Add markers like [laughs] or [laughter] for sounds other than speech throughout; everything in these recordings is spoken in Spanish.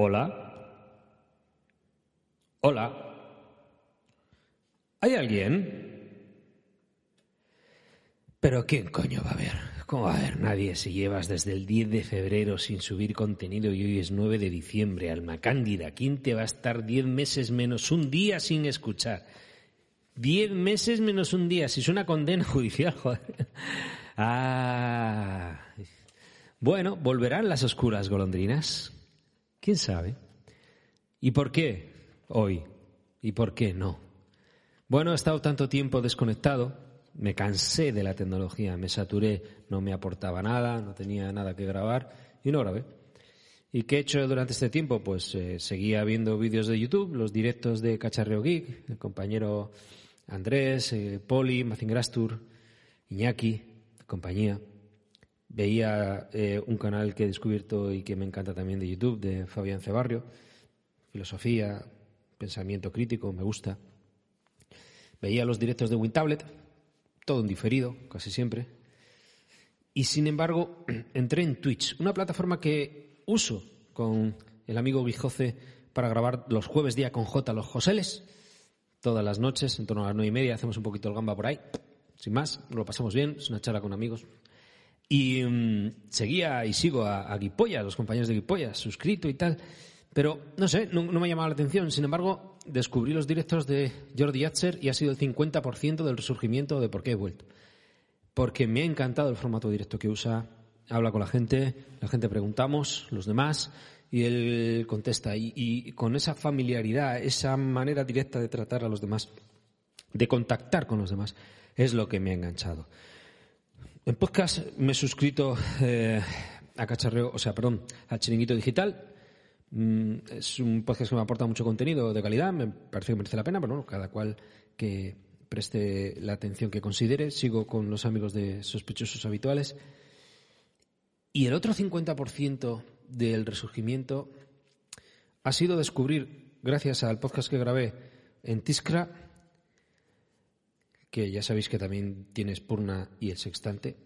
Hola. Hola. ¿Hay alguien? Pero ¿quién coño va a haber? ¿Cómo va a haber nadie si llevas desde el 10 de febrero sin subir contenido y hoy es 9 de diciembre? Alma Cándida, ¿quién te va a estar 10 meses menos un día sin escuchar? 10 meses menos un día, si es una condena [laughs] judicial, joder. Ah. Bueno, ¿volverán las oscuras golondrinas? ¿Quién sabe? ¿Y por qué hoy? ¿Y por qué no? Bueno, he estado tanto tiempo desconectado, me cansé de la tecnología, me saturé, no me aportaba nada, no tenía nada que grabar y no grabé. ¿Y qué he hecho durante este tiempo? Pues eh, seguía viendo vídeos de YouTube, los directos de Cacharreo Geek, el compañero Andrés, eh, Poli, Mazingrastur, Iñaki, compañía. Veía eh, un canal que he descubierto y que me encanta también de YouTube, de Fabián Cebarrio, filosofía, pensamiento crítico, me gusta. Veía los directos de WinTablet, todo en diferido, casi siempre. Y sin embargo, [clears throat] entré en Twitch, una plataforma que uso con el amigo Guijoce para grabar los jueves día con J los Joseles todas las noches, en torno a las nueve y media, hacemos un poquito el gamba por ahí, sin más, lo pasamos bien, es una charla con amigos. Y mm, seguía y sigo a, a Guipollas, los compañeros de Guipollas, suscrito y tal, pero no sé, no, me ha llamado la atención. Sin embargo, descubrí los directos de Jordi Atzer y ha sido el 50% del resurgimiento de por qué he vuelto. Porque me ha encantado el formato directo que usa, habla con la gente, la gente preguntamos, los demás, y él contesta. Y, con esa familiaridad, esa manera directa de tratar a los demás, de contactar con los demás, es lo que me ha enganchado. En podcast me he suscrito eh, a Cacharreo, o sea, perdón, al Chiringuito Digital. Mm, es un podcast que me aporta mucho contenido de calidad, me parece que merece la pena, pero bueno, cada cual que preste la atención que considere. Sigo con los amigos de sospechosos habituales. Y el otro 50% del resurgimiento ha sido descubrir, gracias al podcast que grabé en Tiskra, que ya sabéis que también tiene Spurna y el sextante,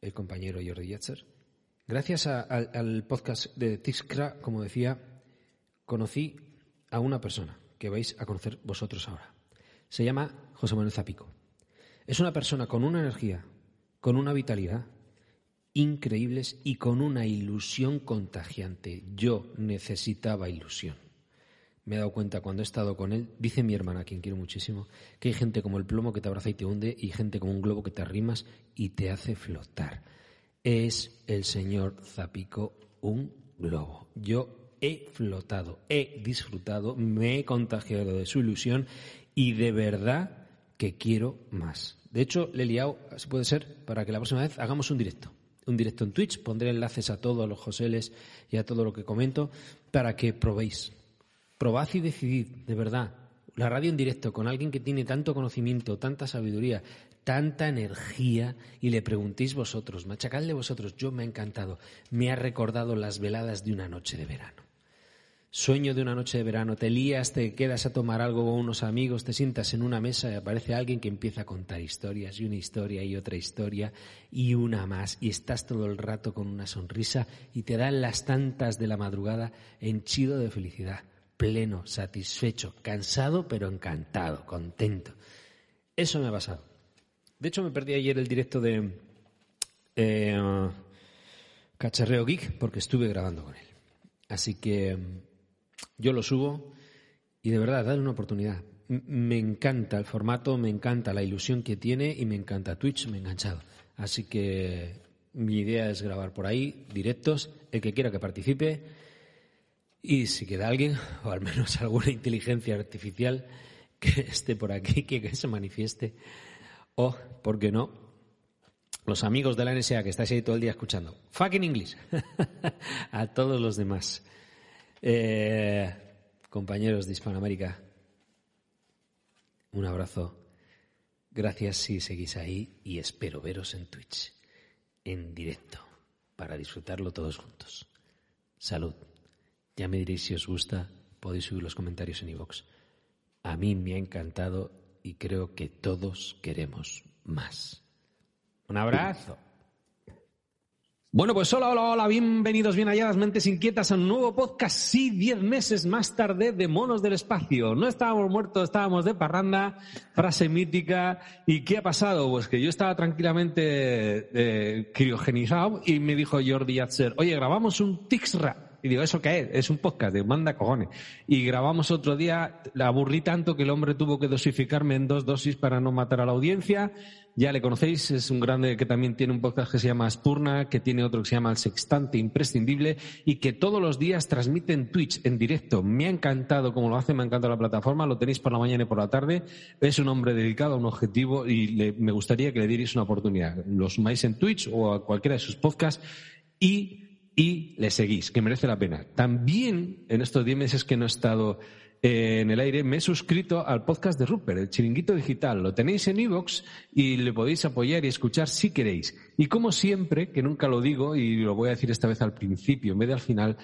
el compañero Jordi Yatzer. Gracias al podcast de Tiskra, como decía, conocí a una persona que vais a conocer vosotros ahora. Se llama José Manuel Zapico. Es una persona con una energía, con una vitalidad, increíbles y con una ilusión contagiante. Yo necesitaba ilusión. Me he dado cuenta cuando he estado con él, dice mi hermana, a quien quiero muchísimo, que hay gente como el plomo que te abraza y te hunde y gente como un globo que te arrimas y te hace flotar. Es el señor Zapico un globo. Yo he flotado, he disfrutado, me he contagiado de su ilusión y de verdad que quiero más. De hecho, le he liado, si puede ser, para que la próxima vez hagamos un directo un directo en Twitch, pondré enlaces a todos los Joseles y a todo lo que comento para que probéis. Probad y decidid, de verdad. La radio en directo con alguien que tiene tanto conocimiento, tanta sabiduría, tanta energía y le preguntéis vosotros, machacadle vosotros, yo me ha encantado, me ha recordado las veladas de una noche de verano sueño de una noche de verano, te lías, te quedas a tomar algo con unos amigos, te sientas en una mesa y aparece alguien que empieza a contar historias y una historia y otra historia y una más y estás todo el rato con una sonrisa y te dan las tantas de la madrugada henchido de felicidad, pleno, satisfecho, cansado pero encantado, contento. Eso me ha pasado. De hecho me perdí ayer el directo de eh, Cacharreo Geek porque estuve grabando con él. Así que yo lo subo y de verdad, dale una oportunidad. me encanta el formato, me encanta la ilusión que tiene y me encanta Twitch, me he enganchado. Así que mi idea es grabar por ahí directos, el que quiera que participe y si queda alguien, o al menos [laughs] alguna inteligencia artificial que esté por aquí, que, se manifieste, o, ¿por qué no? Los amigos de la NSA que estáis ahí todo el día escuchando. Fucking English. [laughs] A todos los demás. Eh, compañeros de Hispanoamérica, un abrazo. Gracias si seguís ahí y espero veros en Twitch, en directo, para disfrutarlo todos juntos. Salud. Ya me diréis si os gusta, podéis subir los comentarios en iVoox. A mí me ha encantado y creo que todos queremos más. Un abrazo. Bueno, pues hola, hola, hola, bienvenidos, bien halladas, mentes inquietas a un nuevo podcast, sí, diez meses más tarde de Monos del Espacio. No estábamos muertos, estábamos de parranda, frase mítica. ¿Y qué ha pasado? Pues que yo estaba tranquilamente eh, criogenizado y me dijo Jordi Yatzer, oye, grabamos un Tixra. Y digo, ¿eso qué es? Es un podcast de manda cojones. Y grabamos otro día, la aburrí tanto que el hombre tuvo que dosificarme en dos dosis para no matar a la audiencia. Ya le conocéis, es un grande que también tiene un podcast que se llama Spurna, que tiene otro que se llama El Sextante Imprescindible y que todos los días transmite en Twitch en directo. Me ha encantado como lo hace, me ha encantado la plataforma, lo tenéis por la mañana y por la tarde. Es un hombre dedicado a un objetivo y me gustaría que le dierais una oportunidad. Lo sumáis en Twitch o a cualquiera de sus podcasts y y le seguís, que merece la pena. También en estos diez meses que no he estado eh, en el aire, me he suscrito al podcast de Rupert, el Chiringuito Digital. Lo tenéis en iVoox y le podéis apoyar y escuchar si queréis. Y como siempre, que nunca lo digo y lo voy a decir esta vez al principio en vez al final,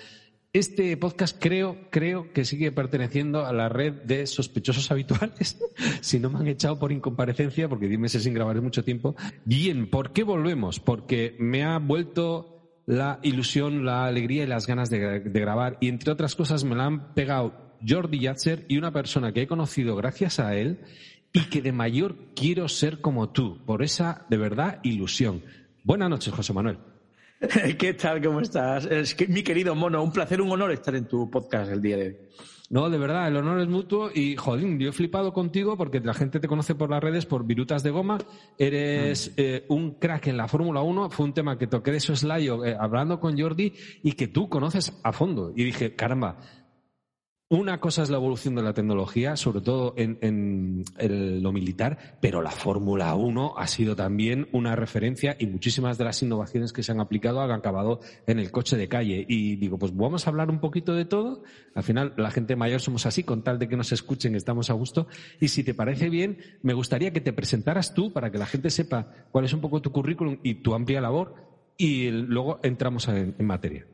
este podcast creo, creo que sigue perteneciendo a la red de sospechosos [laughs] habituales, si no me han echado por incomparecencia, porque diez meses sin grabar mucho tiempo. Bien, ¿por qué volvemos? Porque me ha vuelto la ilusión, la alegría y las ganas de, grabar. Y entre otras cosas me la han pegado Jordi Yatzer y una persona que he conocido gracias a él y que de mayor quiero ser como tú, por esa de verdad ilusión. Buenas noches, José Manuel. [laughs] ¿Qué tal? ¿Cómo estás? Es que, mi querido mono, un placer, un honor estar en tu podcast el día de hoy. No, de verdad, el honor es mutuo y, jodín, yo he flipado contigo porque la gente te conoce por las redes por virutas de goma. Eres mm. eh, un crack en la Fórmula 1. Fue un tema que toqué de soslayo eh, hablando con Jordi y que tú conoces a fondo. Y dije, caramba, una cosa es la evolución de la tecnología, sobre todo en, lo militar, pero la Fórmula 1 ha sido también una referencia y muchísimas de las innovaciones que se han aplicado han acabado en el coche de calle. Y digo, pues vamos a hablar un poquito de todo. Al final, la gente mayor somos así, con tal de que nos escuchen, estamos a gusto. Y si te parece bien, me gustaría que te presentaras tú para que la gente sepa cuál es un poco tu currículum y tu amplia labor y luego entramos en materia.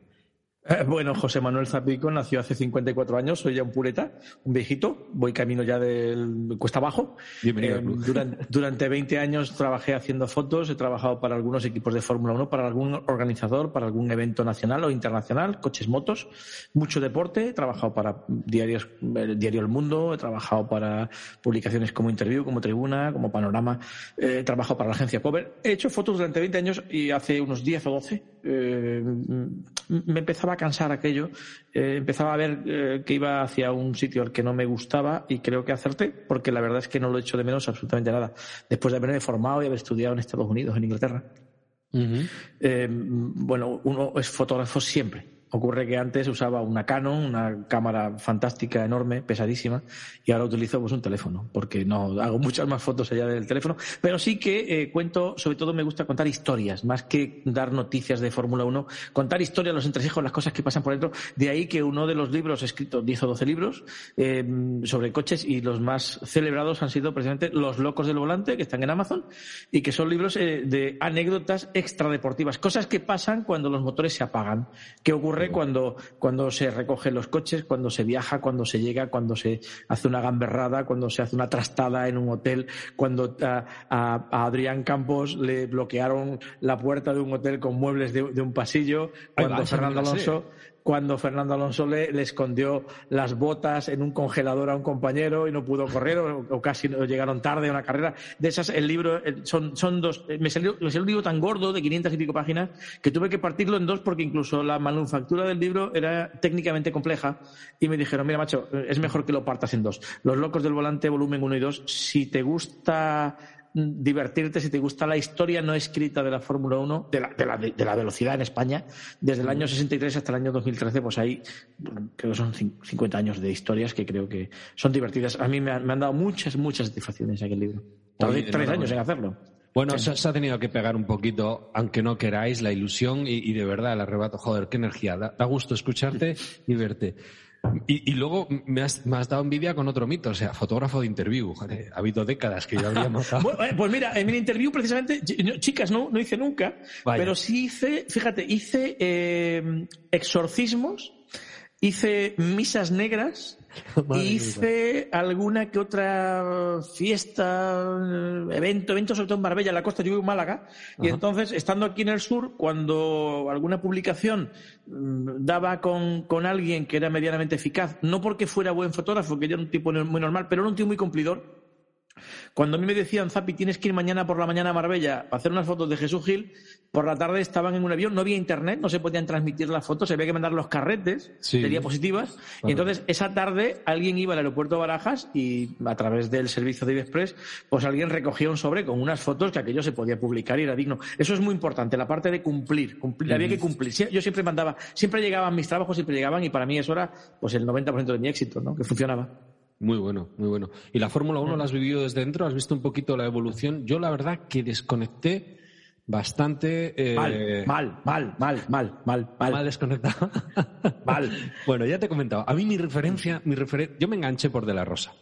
Eh, bueno, José Manuel Zapico nació hace 54 años, soy ya un pureta, un viejito, voy camino ya del cuesta abajo. Bienvenido. Eh, durante, durante, 20 años trabajé haciendo fotos, he trabajado para algunos equipos de Fórmula 1, para algún organizador, para algún evento nacional o internacional, coches, motos, mucho deporte, he trabajado para diarios, el diario El Mundo, he trabajado para publicaciones como Interview, como Tribuna, como Panorama, eh, he trabajado para la agencia Cover. He hecho fotos durante 20 años y hace unos 10 o 12 me empezaba cansar aquello, eh, empezaba a ver eh, que iba hacia un sitio al que no me gustaba y creo que acerté, porque la verdad es que no lo he hecho de menos absolutamente nada. Después de haberme formado y haber estudiado en Estados Unidos, en Inglaterra. Eh, bueno, uno es fotógrafo siempre Ocurre que antes usaba una Canon, una cámara fantástica, enorme, pesadísima, y ahora utilizo pues un teléfono, porque no hago [laughs] muchas más fotos allá del teléfono, pero sí que eh, cuento, sobre todo me gusta contar historias, más que dar noticias de Fórmula 1, contar historias, los entresijos, las cosas que pasan por dentro. De ahí que uno de los libros, he escrito 10 o 12 libros eh, sobre coches, y los más celebrados han sido precisamente Los locos del volante, que están en Amazon, y que son libros eh, de anécdotas extradeportivas, cosas que pasan cuando los motores se apagan. ¿Qué ocurre? Cuando, cuando se recogen los coches, cuando se viaja, cuando se llega, cuando se hace una gamberrada, cuando se hace una trastada en un hotel, cuando a, Adrián Campos le bloquearon la puerta de un hotel con muebles de, un pasillo, cuando Fernando Alonso cuando Fernando Alonso le, escondió las botas en un congelador a un compañero y no pudo correr o, casi llegaron tarde a una carrera. De esas, el libro son, son dos. Me salió, me salió un libro tan gordo de 500 y pico páginas que tuve que partirlo en dos porque incluso la manufactura del libro era técnicamente compleja y me dijeron, mira, macho, es mejor que lo partas en dos. Los locos del volante, volumen 1 y 2. Si te gusta divertirte si te gusta la historia no escrita de la Fórmula 1, de la, de, la, de la, velocidad en España, desde el año 63 hasta el año 2013, pues ahí creo que son 50 años de historias que creo que son divertidas. A mí me, han dado muchas, muchas satisfacciones aquel libro. Tardé tres años en hacerlo. Bueno, se, ha tenido que pegar un poquito, aunque no queráis, la ilusión y, de verdad el arrebato. Joder, qué energía. Da, da gusto escucharte y verte. Y, luego me has, dado envidia con otro mito, o sea, fotógrafo de interview. ha habido décadas que yo habría [laughs] matado. Eh, pues mira, en mi interview precisamente, chicas, no, no hice nunca, pero sí hice, fíjate, hice eh, exorcismos hice misas negras [laughs] hice alguna que otra fiesta, evento, evento sobre todo en Marbella, en la costa, yo vivo en Málaga, y entonces, estando aquí en el sur, cuando alguna publicación mm, daba con, con, alguien que era medianamente eficaz, no porque fuera buen fotógrafo, que yo era un tipo muy normal, pero era un tío muy cumplidor, cuando a mí me decían, Zapi, tienes que ir mañana por la mañana a Marbella a hacer unas fotos de Jesús Gil, por la tarde estaban en un avión, no había internet, no se podían transmitir las fotos, se había que mandar los carretes de diapositivas. Y entonces, esa tarde, alguien iba al aeropuerto de Barajas y a través del servicio de Express, pues alguien recogía un sobre con unas fotos que aquello se podía publicar y era digno. Eso es muy importante, la parte de cumplir. cumplir Había que cumplir. Yo siempre mandaba, siempre llegaban mis trabajos, siempre llegaban y para mí eso era pues el 90% de mi éxito, ¿no? Que funcionaba. Muy bueno, muy bueno. ¿Y la Fórmula 1 la has vivido desde dentro? ¿Has visto un poquito la evolución? Yo la verdad que desconecté bastante... Eh... Mal, mal, mal, mal, mal, mal, mal. Mal desconectado. mal. [laughs] Bueno, ya te he comentado. A mí mi referencia, mi refer... yo me enganché por De La Rosa.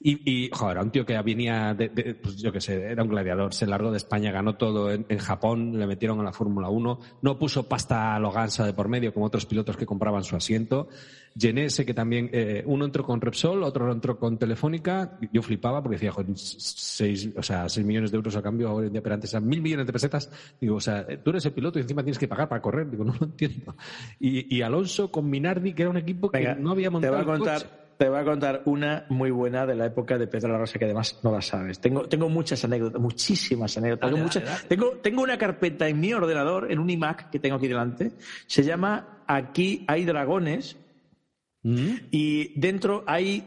Y, y joder, un tío que venía de, pues yo qué sé, era un gladiador, se largó de España, ganó todo en, Japón, le metieron a la Fórmula 1, no puso pasta Loganza de por medio como otros pilotos que compraban su asiento. Genese, que también, eh, uno entró con Repsol, otro entró con Telefónica, yo flipaba porque decía, joder, seis, o sea, seis millones de euros a cambio ahora en día, pero antes eran mil millones de pesetas. Digo, o sea, tú eres el piloto y encima tienes que pagar para correr. Digo, no lo entiendo. Y, y Alonso con Minardi, que era un equipo que no había montado. Te voy a contar te voy a contar una muy buena de la época de Pedro La Rosa que además no la sabes. Tengo, tengo muchas anécdotas, muchísimas anécdotas. tengo, muchas, tengo, tengo una carpeta en mi ordenador, en un iMac que tengo aquí delante. Se llama Aquí hay dragones. Mm. Y dentro hay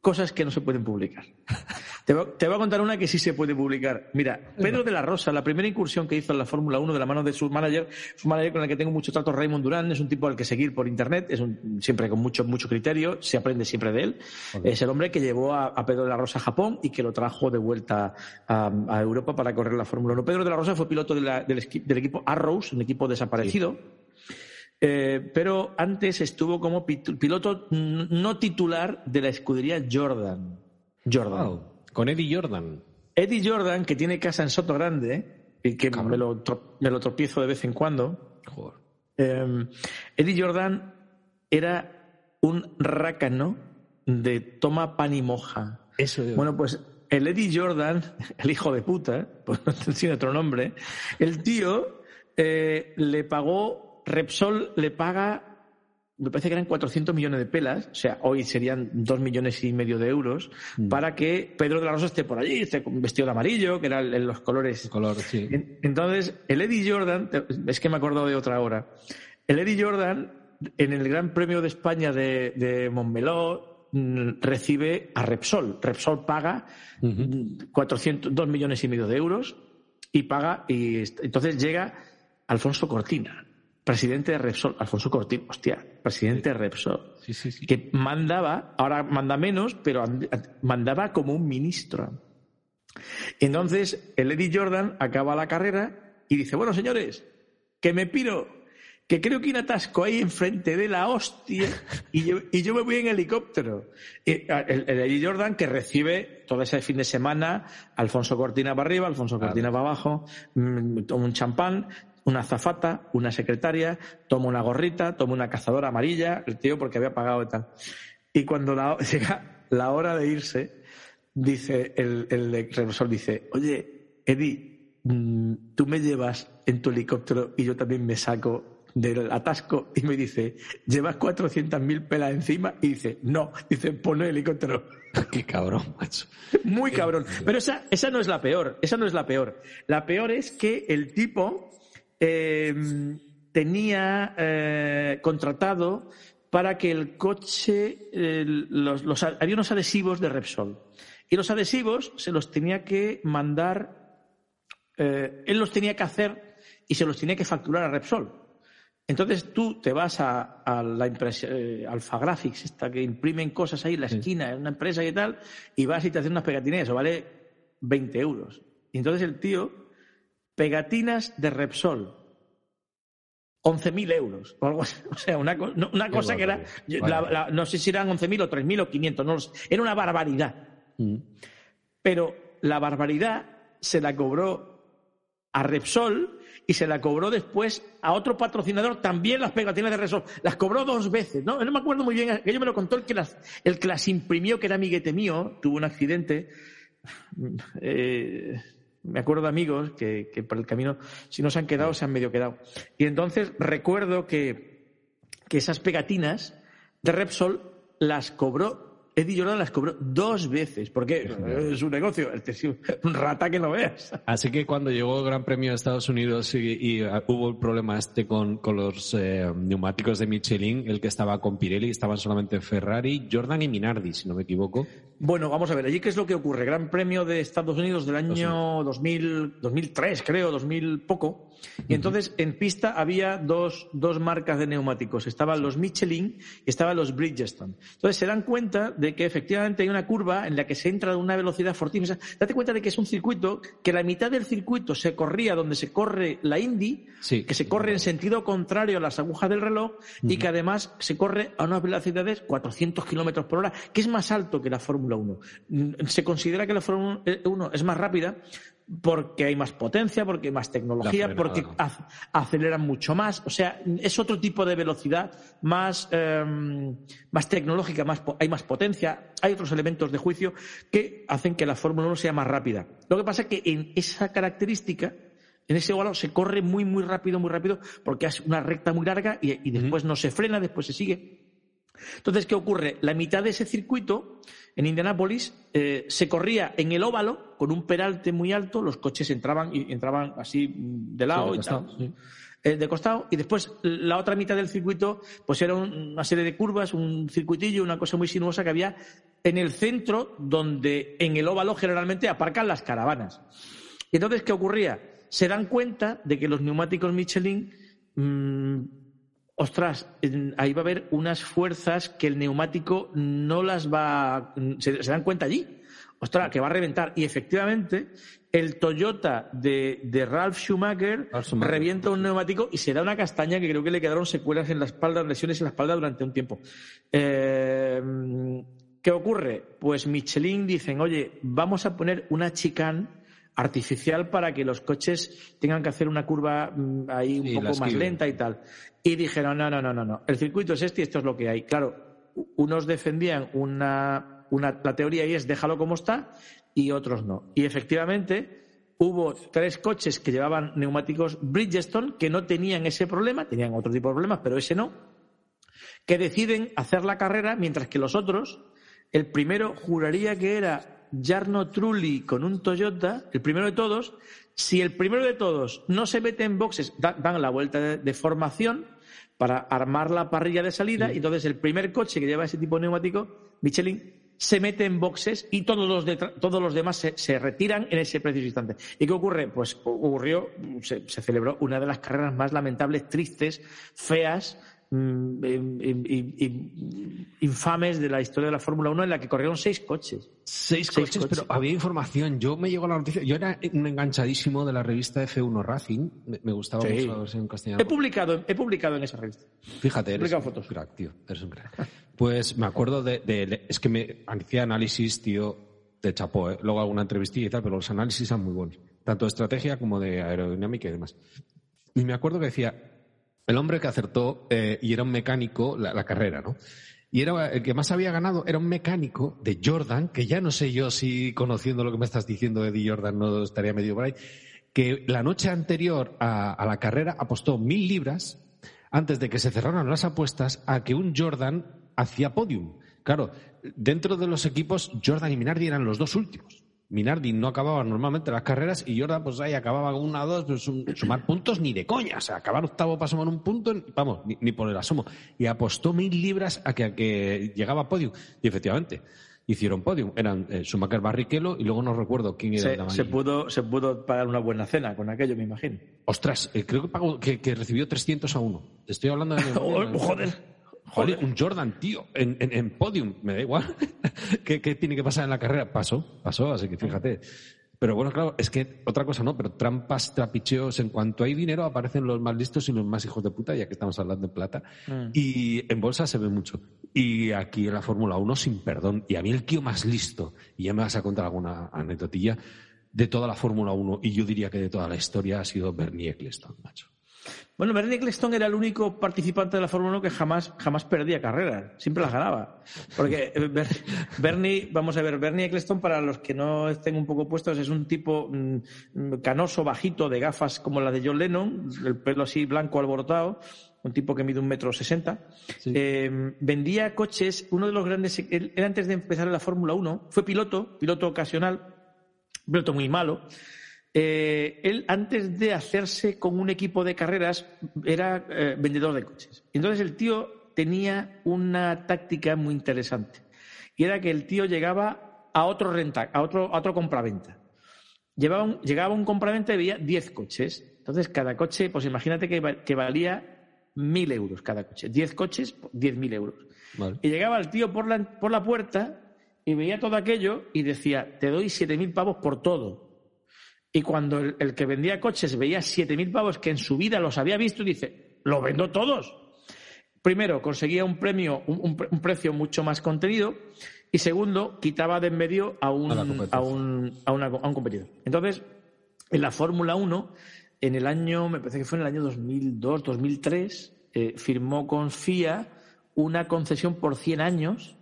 cosas que no se pueden publicar. [laughs] te, voy, a contar una que sí se puede publicar. Mira, Pedro de la Rosa, la primera incursión que hizo en la Fórmula 1 de la mano de su manager, su manager con el que tengo mucho trato, Raymond Durán, es un tipo al que seguir por internet, es un, siempre con mucho, mucho criterio, se aprende siempre de él. Es el hombre que llevó a, Pedro de la Rosa a Japón y que lo trajo de vuelta a, Europa para correr la Fórmula 1. Pedro de la Rosa fue piloto del, del, equipo Arrows, un equipo desaparecido. Eh, pero antes estuvo como piloto no titular de la escudería Jordan. Jordan. Con Eddie Jordan. Eddie Jordan, que tiene casa en Soto Grande, y que me lo, me lo, tropiezo de vez en cuando. Em, Eddie Jordan era un rácano de toma pan y moja. Eso Bueno, pues el Eddie Jordan, [laughs] el hijo de puta, [laughs] pues no tiene otro nombre, el tío eh, le pagó Repsol le paga, me parece que eran 400 millones de pelas, o sea, hoy serían 2 millones y medio de euros, mm. para que Pedro de la Rosa esté por allí, esté vestido de amarillo, que eran los colores. color, sí. Entonces, el Eddie Jordan, es que me acuerdo de otra hora, el Eddie Jordan, en el Gran Premio de España de, de Montmeló, mm, recibe a Repsol. Repsol paga 400, 2 millones y medio de euros y paga, y entonces llega Alfonso Cortina presidente de Repsol, Alfonso Cortín, hostia, presidente de Repsol, que mandaba, ahora manda menos, pero mandaba como un ministro. Entonces, el Eddie Jordan acaba la carrera y dice, bueno, señores, que me piro, que creo que hay un atasco ahí enfrente de la hostia y yo, me voy en helicóptero. el, Eddie Jordan que recibe todo ese fin de semana Alfonso Cortina para arriba, Alfonso Cortina para abajo, mm, toma un champán, una azafata, una secretaria, toma una gorrita, toma una cazadora amarilla, el tío porque había pagado y tal. Y cuando [laughs] llega la hora de irse, dice el, el revisor, dice, oye, Eddie, mm, tú me llevas en tu helicóptero y yo también me saco del atasco y me dice, ¿llevas 400.000 pelas encima? Y dice, no, dice, pone el helicóptero. [laughs] Qué cabrón, macho. Muy cabrón. Pero esa, esa no es la peor, esa no es la peor. La peor es que el tipo Em, tenía eh, contratado para que el coche, los, había unos adhesivos de Repsol. Y los adhesivos se los tenía que mandar, eh, él los tenía que hacer y se los tenía que facturar a Repsol. Entonces tú te vas a, la empresa eh, Alpha Graphics, esta que imprimen cosas ahí en la esquina, en una empresa y tal, y vas y te hacen unas pegatinas, eso vale 20 euros. Y entonces el tío pegatinas de Repsol. 11.000 euros o algo [laughs] O sea, una, cosa que era. no sé si eran 11.000 o 3.000 o 500, no Era una barbaridad. Mm. Pero la barbaridad se la cobró a Repsol y se la cobró después a otro patrocinador también las pegatinas de Repsol. Las cobró dos veces, ¿no? No me acuerdo muy bien, aquello me lo contó el que las, el que las imprimió, que era amiguete mío, tuvo un accidente. [laughs] Eh, me acuerdo de amigos que, por el camino, si no se han quedado, se han medio quedado. Y entonces recuerdo que, que esas pegatinas de Repsol las cobró Eddie Jordan las cobró dos veces, porque es un negocio, es [laughs] un rata que no veas. Así que cuando llegó el Gran Premio de Estados Unidos y, uh, hubo el problema este con, con los eh, neumáticos de Michelin, el que estaba con Pirelli, estaban solamente Ferrari, Jordan y Minardi, si no me equivoco. Bueno, vamos a ver, allí qué es lo que ocurre. Gran Premio de Estados Unidos del año 2000, 2003, creo, 2000 poco. Y entonces en pista había dos, dos marcas de neumáticos. Estaban los Michelin y estaban los Bridgestone. Entonces se dan cuenta de que efectivamente hay una curva en la que se entra a una velocidad fortísima. Date cuenta de que es un circuito que la mitad del circuito se corría donde se corre la Indy, que se corre en sentido contrario a las agujas del reloj y que además se corre a unas velocidades 400 kilómetros por hora, que es más alto que la Fórmula 1. Mm, se considera que la Fórmula 1 es más rápida porque hay más potencia, porque hay más tecnología, porque aceleran mucho más. O sea, es otro tipo de velocidad más, em, más tecnológica, más, hay más potencia, hay otros elementos de juicio que hacen que la Fórmula 1 sea más rápida. Lo que pasa es que en esa característica, en ese óvalo se corre muy, muy rápido, muy rápido, porque es una recta muy larga y, después no se frena, después se sigue. Entonces, ¿qué ocurre? La mitad de ese circuito en Indianápolis eh, se corría en el óvalo con un peralte muy alto, los coches entraban y entraban así de lado y tal, eh, de costado, y después la otra mitad del circuito, pues era una serie de curvas, un circuitillo, una cosa muy sinuosa que había en el centro, donde en el óvalo generalmente aparcan las caravanas. Y entonces, ¿qué ocurría? Se dan cuenta de que los neumáticos Michelin mm, ostras, ahí va a haber unas fuerzas que el neumático no las va, se, se dan cuenta allí. Ostras, que va a reventar. Y efectivamente, el Toyota de, Ralph Schumacher, revienta un neumático y se da una castaña que creo que le quedaron secuelas en la espalda, lesiones en la espalda durante un tiempo. Eh, ¿Qué ocurre? Pues Michelin dicen, oye, vamos a poner una chicane artificial para que los coches tengan que hacer una curva mm, ahí un poco más lenta y tal. Y dijeron, no, no, no, no, no. El circuito es este y esto es lo que hay. Claro, unos defendían una, una, la teoría y es déjalo como está y otros no. Y efectivamente hubo tres coches que llevaban neumáticos Bridgestone que no tenían ese problema, tenían otro tipo de problemas, pero ese no, que deciden hacer la carrera mientras que los otros, el primero juraría que era Jarno Trulli con un Toyota, el primero de todos, si el primero de todos no se mete en boxes, dan la vuelta de, formación para armar la parrilla de salida, y entonces el primer coche que lleva ese tipo de neumático, Michelin, se mete en boxes y todos los, todos los demás se, retiran en ese preciso instante. ¿Y qué ocurre? Pues ocurrió, se celebró una de las carreras más lamentables, tristes, feas, Mm, infames de la historia de la Fórmula 1 en la que corrieron seis coches. Seis, coches, pero había información. Yo me llegó a la noticia. Yo era un enganchadísimo de la revista F1 Racing. Me, gustaba mucho la versión en castellano. He publicado, he publicado en esa revista. Fíjate, eres un fotos. crack, tío. Eres un crack. Pues me acuerdo de, es que me hacía análisis, tío, de chapó, ¿eh? luego alguna entrevistilla y tal, pero los análisis son muy buenos. Tanto de estrategia como de aerodinámica y demás. Y me acuerdo que decía, el hombre que acertó eh, y era un mecánico la, carrera, ¿no? Y era el que más había ganado era un mecánico de Jordan, que ya no sé yo si conociendo lo que me estás diciendo de Eddie Jordan no estaría medio por ahí, que la noche anterior a, la carrera apostó mil libras antes de que se cerraran las apuestas a que un Jordan hacía podium. Claro, dentro de los equipos Jordan y Minardi eran los dos últimos. Minardi no acababa normalmente las carreras y Jordan pues ahí acababa con una o dos, pues, sumar puntos ni de coña, o sea, acabar octavo para sumar un punto, vamos, ni, por el asomo. Y apostó mil libras a que, a que llegaba a podium. Y efectivamente, hicieron podium. Eran eh, Schumacher Barrichello y luego no recuerdo quién era se, se pudo Se pudo pagar una buena cena con aquello, me imagino. Ostras, eh, creo que, pagó, que, que, recibió 300 a 1. Estoy hablando de... [laughs] Oh, joder. Joder, un Jordan, tío, en, en, podium, me da igual. [laughs] ¿Qué, ¿Qué, tiene que pasar en la carrera? Pasó, pasó, así que fíjate. Pero bueno, claro, es que otra cosa no, pero trampas, trapicheos, en cuanto hay dinero aparecen los más listos y los más hijos de puta, ya que estamos hablando de plata. Mm. Y en bolsa se ve mucho. Y aquí en la Fórmula 1 sin perdón. Y a mí el tío más listo, y ya me vas a contar alguna anecdotilla, de toda la Fórmula 1 y yo diría que de toda la historia ha sido Bernie Eccleston, macho. Bueno, Bernie Eccleston era el único participante de la Fórmula 1 que jamás, jamás perdía carreras, siempre las ganaba. Porque eh, Bernie, vamos a ver, Bernie Eccleston, para los que no estén un poco puestos, es un tipo mm, canoso, bajito, de gafas como la de John Lennon, el pelo así blanco alborotado, un tipo que mide un metro sesenta. Eh, vendía coches, uno de los grandes, él, antes de empezar en la Fórmula 1, fue piloto, piloto ocasional, piloto muy malo. Eh, él, antes de hacerse con un equipo de carreras, era eh, vendedor de coches. Entonces el tío tenía una táctica muy interesante. Y era que el tío llegaba a otro renta, a otro, a otro compraventa. Llevaba un, llegaba un compraventa y veía 10 coches. Entonces, cada coche, pues imagínate que, valía mil euros cada coche. 10 coches, diez mil euros. Y llegaba el tío por la, por la puerta y veía todo aquello y decía, te doy siete mil pavos por todo. Y cuando el, que vendía coches veía 7.000 pavos que en su vida los había visto, dice, lo vendo todos. Primero, conseguía un premio, un, precio mucho más contenido. Y segundo, quitaba de en medio a un, a, un, a, un competidor. Entonces, en la Fórmula 1, en el año, me parece que fue en el año 2002, 2003, eh, firmó con FIA una concesión por 100 años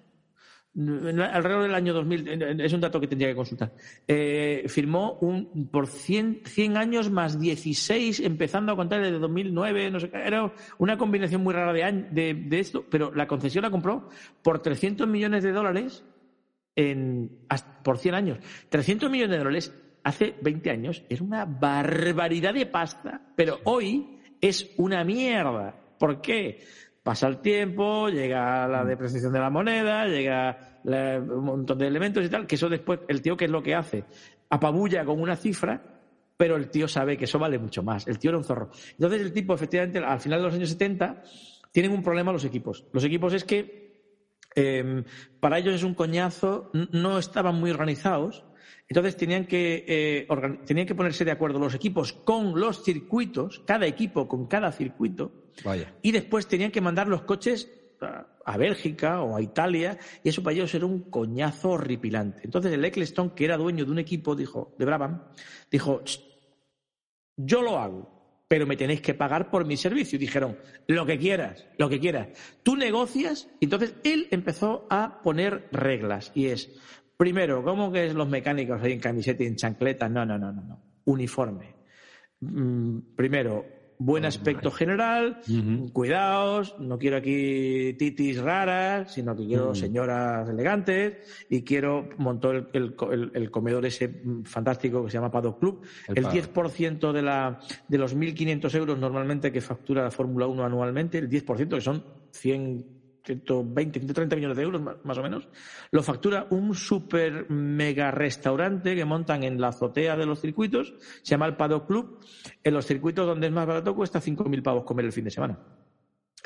alrededor del año 2000, es un dato que tendría que consultar, eh, firmó un, por 100, 100, años más 16, empezando a contar desde 2009, no sé, era una combinación muy rara de, de, esto, pero la concesión la compró por 300 millones de dólares en, por 100 años. 300 millones de dólares hace 20 años era una barbaridad de pasta, pero hoy es una mierda. ¿Por qué? Pasa el tiempo, llega la mm. depreciación de la moneda, llega un montón de elementos y tal, que eso después, el tío, ¿qué es lo que hace? Apabulla con una cifra, pero el tío sabe que eso vale mucho más. El tío era un zorro. Entonces el tipo, efectivamente, al final de los años 70, tienen un problema los equipos. Los equipos es que em, para ellos es un coñazo, no estaban muy organizados, entonces tenían que, eh, tenían que ponerse de acuerdo los equipos con los circuitos, cada equipo con cada circuito, y después tenían que mandar los coches a Bélgica o a Italia, y eso para ellos era un coñazo horripilante. Entonces el Eccleston, que era dueño de un equipo, dijo, de Brabham, dijo, yo lo hago, pero me tenéis que pagar por mi servicio. Y dijeron, lo que quieras, lo que quieras. Tú negocias, y entonces él empezó a poner reglas, y es, primero, ¿cómo que es los mecánicos ahí en camiseta y en chancleta? No, no, no, no, no. Uniforme. Mm, primero, buen aspecto general, cuidados, no quiero aquí titis raras, sino que quiero señoras elegantes y quiero, montó el, el, comedor ese fantástico que se llama Paddock Club. El, 10% de, la, de los 1.500 euros normalmente que factura la Fórmula 1 anualmente, el 10% que son 100 120, 130 millones de euros más o menos, lo factura un super mega restaurante que montan en la azotea de los circuitos, se llama el Paddock Club, en los circuitos donde es más barato cuesta 5.000 pavos comer el fin de semana.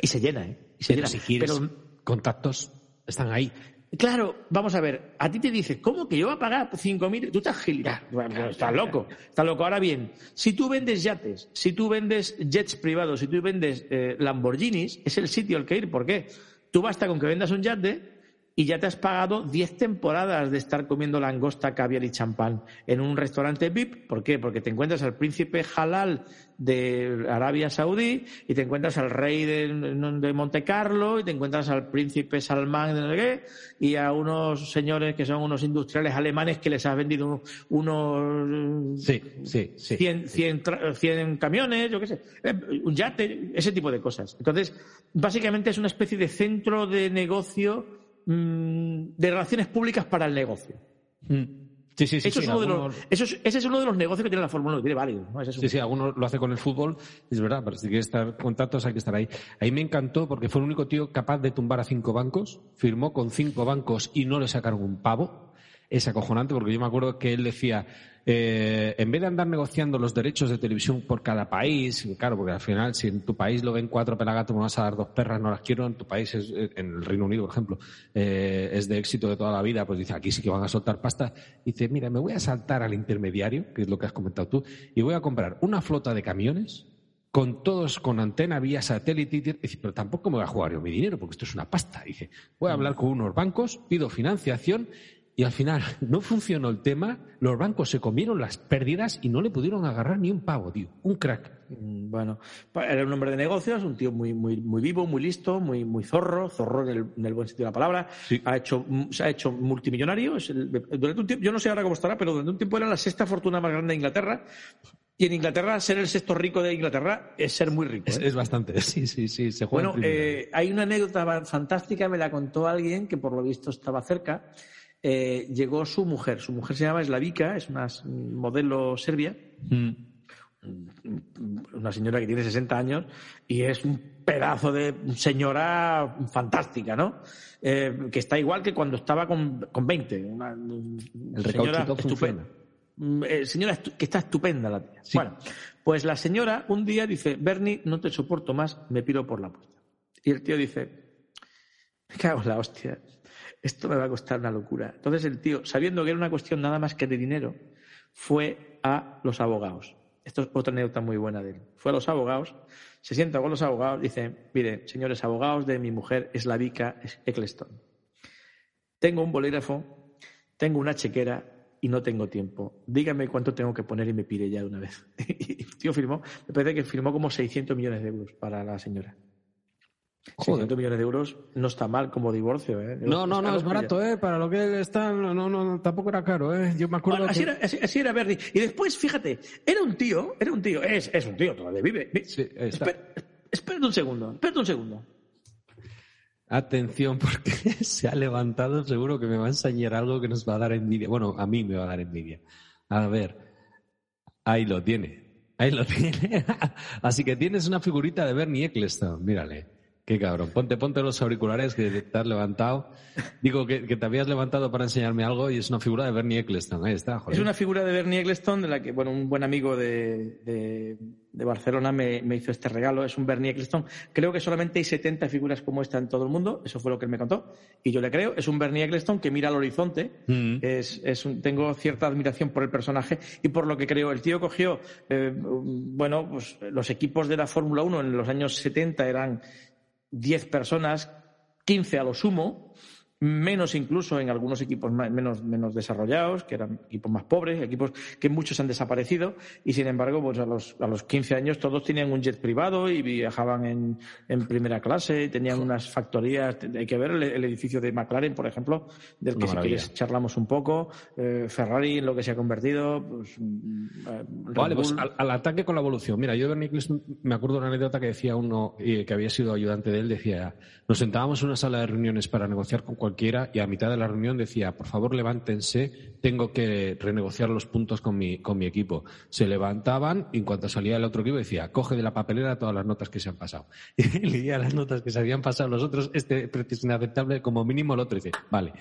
Y se llena, ¿eh? Y se llena. Si quieres, contactos están ahí. Claro, vamos a ver, a ti te dice, ¿cómo que yo voy a pagar 5.000? Tú estás gilipollas. estás loco, estás loco. Ahora bien, si tú vendes yates, si tú vendes jets privados, si tú vendes eh, Lamborghinis, es el sitio al que ir. ¿Por qué? Tú basta con que vendas un yate y ya te has pagado 10 temporadas de estar comiendo langosta, caviar y champán en un restaurante VIP. ¿Por qué? Porque te encuentras al príncipe halal de Arabia Saudí y te encuentras al rey de, de Monte Carlo y te encuentras al príncipe Salmán de no y a unos señores que son unos industriales alemanes que les has vendido unos sí, sí, sí, 100, 100 camiones, yo qué sé, eh, un yate, ese tipo de cosas. Entonces, básicamente es una especie de centro de negocio Mm, de relaciones públicas para el negocio. Mm. Sí, sí, sí. ese es uno de los negocios que tiene la Fórmula 1, tiene válido. sí, sí, algunos lo hace con el fútbol, es verdad, pero si quieres estar contactos hay que estar ahí. Ahí me encantó porque fue el único tío capaz de tumbar a cinco bancos, firmó con cinco bancos y no le sacaron un pavo. Es acojonante porque yo me acuerdo que él decía, eh, en vez de andar negociando los derechos de televisión por cada país, claro, porque al final si en tu país lo ven cuatro pelagatos, me vas a dar dos perras, no las quiero, en tu país, es, eh, en el Reino Unido, por ejemplo, eh, es de éxito de toda la vida, pues dice, aquí sí que van a soltar pasta. Dice, mira, me voy a saltar al intermediario, que es lo que has comentado tú, y voy a comprar una flota de camiones con todos con antena vía satélite, dice, pero tampoco me voy a jugar yo mi dinero, porque esto es una pasta. Dice, voy a hablar con unos bancos, pido financiación y al final [laughs] no funcionó el tema, los bancos se comieron las pérdidas y no le pudieron agarrar ni un pavo, tío. Un crack. Mm, bueno, era un hombre de negocios, un tío muy, muy, muy vivo, muy listo, muy, muy zorro, zorro en el, buen sentido de la palabra. Ha hecho, se ha hecho multimillonario. durante un tiempo, yo no sé ahora cómo estará, pero durante un tiempo era la sexta fortuna más grande de Inglaterra. Y en Inglaterra, ser el sexto rico de Inglaterra es ser muy rico. Es, ¿eh? bastante, [laughs] sí, sí, sí. Se bueno, eh, hay una anécdota fantástica, me la contó alguien que por lo visto estaba cerca eh, llegó su mujer. Su mujer se llama Slavica, es una modelo serbia. Mm. Una señora que tiene 60 años y es un pedazo de señora fantástica, ¿no? Eh, que está igual que cuando estaba con, con 20. Una, El señora estupenda. Mm, eh, señora que está estupenda la tía. Bueno, pues la señora un día dice, Bernie, no te soporto más, me piro por la puerta. Y el tío dice, me cago en la hostia esto me va a costar una locura. Entonces el tío, sabiendo que era una cuestión nada más que de dinero, fue a los abogados. Esto es otra anécdota muy buena de él. Fue a los abogados, se sienta con los abogados, dice, mire, señores abogados de mi mujer es la Vica Eccleston. Tengo un bolígrafo, tengo una chequera y no tengo tiempo. Dígame cuánto tengo que poner y me pide ya de una vez. [laughs] y el tío firmó, me parece que firmó como 600 millones de euros para la señora. 600 millones de euros no está mal como divorcio, ¿eh? No, no, no, es barato, ¿eh? Para lo que está, no, no, tampoco era caro, ¿eh? Yo me acuerdo. así, era, así, era Bernie. Y después, fíjate, era un tío, era un tío, es, es un tío, todavía vive. Sí, espérate un segundo, espérate un segundo. Atención, porque [laughs] se ha levantado, seguro que me va a enseñar algo que nos va a dar envidia. Bueno, a mí me va a dar envidia. A ver, ahí lo tiene. Ahí lo [laughs] tiene. Así que tienes una figurita de Bernie Eccleston, mírale. Qué cabrón. Ponte, ponte los auriculares que te has levantado. Digo que, te habías levantado para enseñarme algo y es una figura de Bernie Eccleston. Ahí está, Es una figura de Bernie Eccleston de la que, bueno, un buen amigo de, Barcelona me, hizo este regalo. Es un Bernie Eccleston. Creo que solamente hay 70 figuras como esta en todo el mundo. Eso fue lo que él me contó. Y yo le creo. Es un Bernie Eccleston que mira al horizonte. Mm. Es, es tengo cierta admiración por el personaje y por lo que creo. El tío cogió, eh, bueno, pues los equipos de la Fórmula 1 en los años 70 eran 10 personas, 15 a lo sumo, menos incluso en algunos equipos menos, menos desarrollados, que eran equipos más pobres, equipos que muchos han desaparecido, y sin embargo, pues a los, a los 15 años todos tenían un jet privado y viajaban en, en primera clase, tenían unas factorías, hay que ver el, edificio de McLaren, por ejemplo, del que si quieres charlamos un poco, eh, Ferrari en lo que se ha convertido. Pues, mm, eh, vale, pues al, ataque con la evolución. Mira, yo de Bernie me acuerdo de una anécdota que decía uno que había sido ayudante de él, decía, nos sentábamos en una sala de reuniones para negociar con cualquiera y a mitad de la reunión decía, por favor levántense, tengo que renegociar los puntos con mi, con mi equipo. Se levantaban y en cuanto salía el otro equipo decía, coge de la papelera todas las notas que se han pasado. [laughs] Y leía las notas que se habían pasado los otros, este precio es inaceptable, como mínimo el otro dice, vale,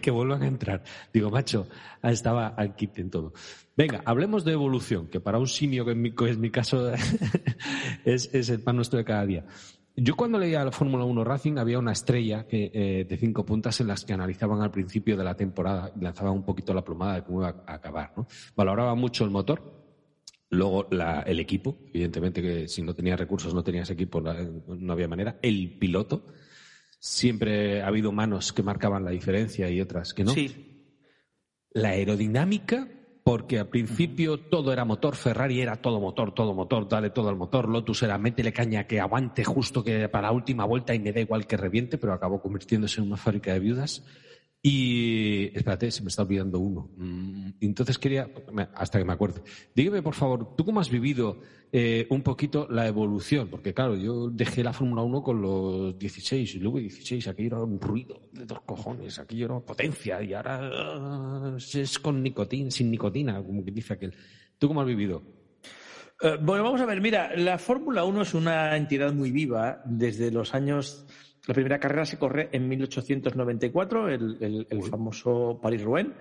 que vuelvan a entrar. Digo, macho, estaba al kit en todo. Venga, hablemos de evolución, que para un simio, que en mi, es mi caso, [laughs] es, es el pan nuestro de cada día. Yo cuando leía la Fórmula 1 Racing había una estrella eh, de cinco puntas en las que analizaban al principio de la temporada y lanzaban un poquito la plumada de cómo iba a acabar. ¿no? Valoraba mucho el motor, luego el equipo, evidentemente que si no tenías recursos no tenías equipo, no, había manera, el piloto, siempre ha habido manos que marcaban la diferencia y otras que no. Sí. La aerodinámica porque al principio todo era motor, Ferrari era todo motor, todo motor, dale todo al motor, Lotus era métele caña que aguante justo que para la última vuelta y me da igual que reviente, pero acabó convirtiéndose en una fábrica de viudas. Y espérate, se me está olvidando uno. Mm, entonces quería, hasta que me acuerde, dígame por favor, ¿tú cómo has vivido eh, un poquito la evolución? Porque claro, yo dejé la Fórmula 1 con los 16 y luego 16, aquello era un ruido de dos cojones, aquello era potencia y ahora ah, es con nicotina, sin nicotina, como que dice aquel. ¿Tú cómo has vivido? Eh, bueno, vamos a ver, mira, la Fórmula 1 es una entidad muy viva desde los años la primera carrera se corre en 1894, el, famoso Paris-Rouen,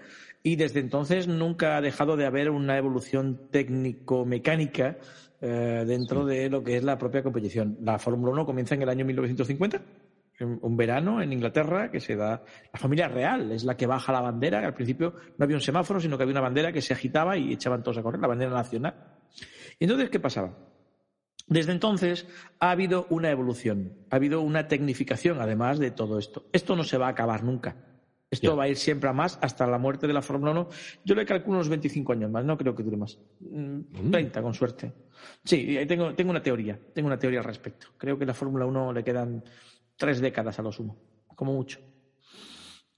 y desde entonces nunca ha dejado de haber una evolución técnico-mecánica eh, dentro de lo que es la propia competición. La Fórmula 1 comienza en el año 1950, un verano en Inglaterra que se da. La familia real es la que baja la bandera, que al principio no había un semáforo, sino que había una bandera que se agitaba y echaban todos a correr, la bandera nacional. Y entonces, ¿qué pasaba? Desde entonces ha habido una evolución, ha habido una tecnificación además de todo esto. Esto no se va a acabar nunca. Esto va a ir siempre a más hasta la muerte de la Fórmula 1. Yo le calculo unos 25 años más, no creo que dure más. 30, mm, con suerte. Sí, tengo, tengo una teoría, tengo una teoría al respecto. Creo que a la Fórmula 1 le quedan tres décadas a lo sumo, como mucho.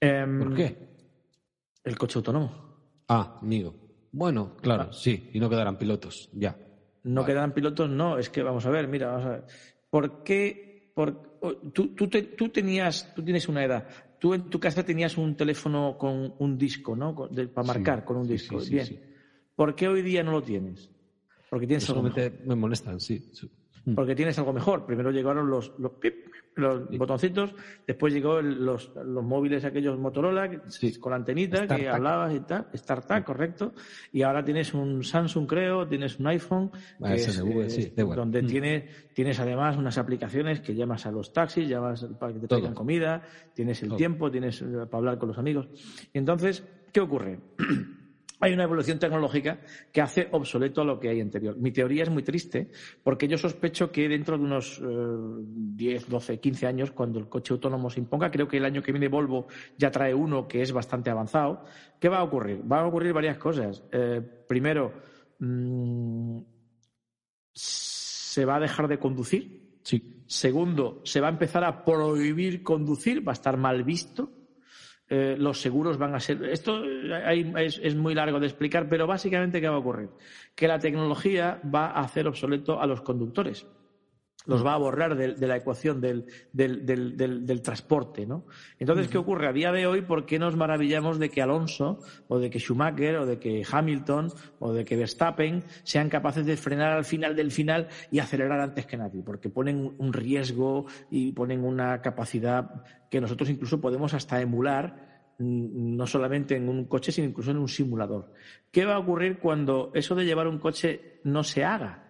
Em, ¿Por qué? El coche autónomo. Ah, amigo. Bueno, claro, sí, y no quedarán pilotos, ya. No quedarán pilotos, no, es que vamos a ver, mira, vamos a ver. ¿Por qué? Por, tú, tú, tú, tenías, tú tienes una edad. Tú en tu casa tenías un teléfono con un disco, ¿no? para marcar con un disco. Bien. ¿Por qué hoy día no lo tienes? Porque tienes algo Me molestan, sí. Porque tienes algo mejor. Primero llegaron los, los los botoncitos. Después llegó los, los, móviles aquellos Motorola con la antenita que hablabas y tal. StarTAC, correcto. Y ahora tienes un Samsung, creo, tienes un iPhone. Eh, donde mm. tienes, tienes además unas aplicaciones que llamas a los taxis, llamas para que te traigan comida, tienes el tiempo, tienes eh, para hablar con los amigos. entonces, ¿qué ocurre? [clears throat] hay una evolución tecnológica que hace obsoleto a lo que hay anterior. Mi teoría es muy triste porque yo sospecho que dentro de unos 10, 12, 15 años, cuando el coche autónomo se imponga, creo que el año que viene Volvo ya trae uno que es bastante avanzado, ¿qué va a ocurrir? Van a ocurrir varias cosas. Eh, primero, mm, se va a dejar de conducir. Sí. Segundo, se va a empezar a prohibir conducir, va a estar mal visto. Eh, los seguros van a ser. Esto es, muy largo de explicar, pero básicamente, ¿qué va a ocurrir? Que la tecnología va a hacer obsoleto a los conductores. Los va a borrar de, la ecuación del, transporte, ¿no? Entonces, ¿qué ocurre? A día de hoy, ¿por qué nos maravillamos de que Alonso, o de que Schumacher, o de que Hamilton, o de que Verstappen sean capaces de frenar al final del final y acelerar antes que nadie? Porque ponen un riesgo y ponen una capacidad que nosotros incluso podemos hasta emular mm, no solamente en un coche, sino incluso en un simulador. ¿Qué va a ocurrir cuando eso de llevar un coche no se haga?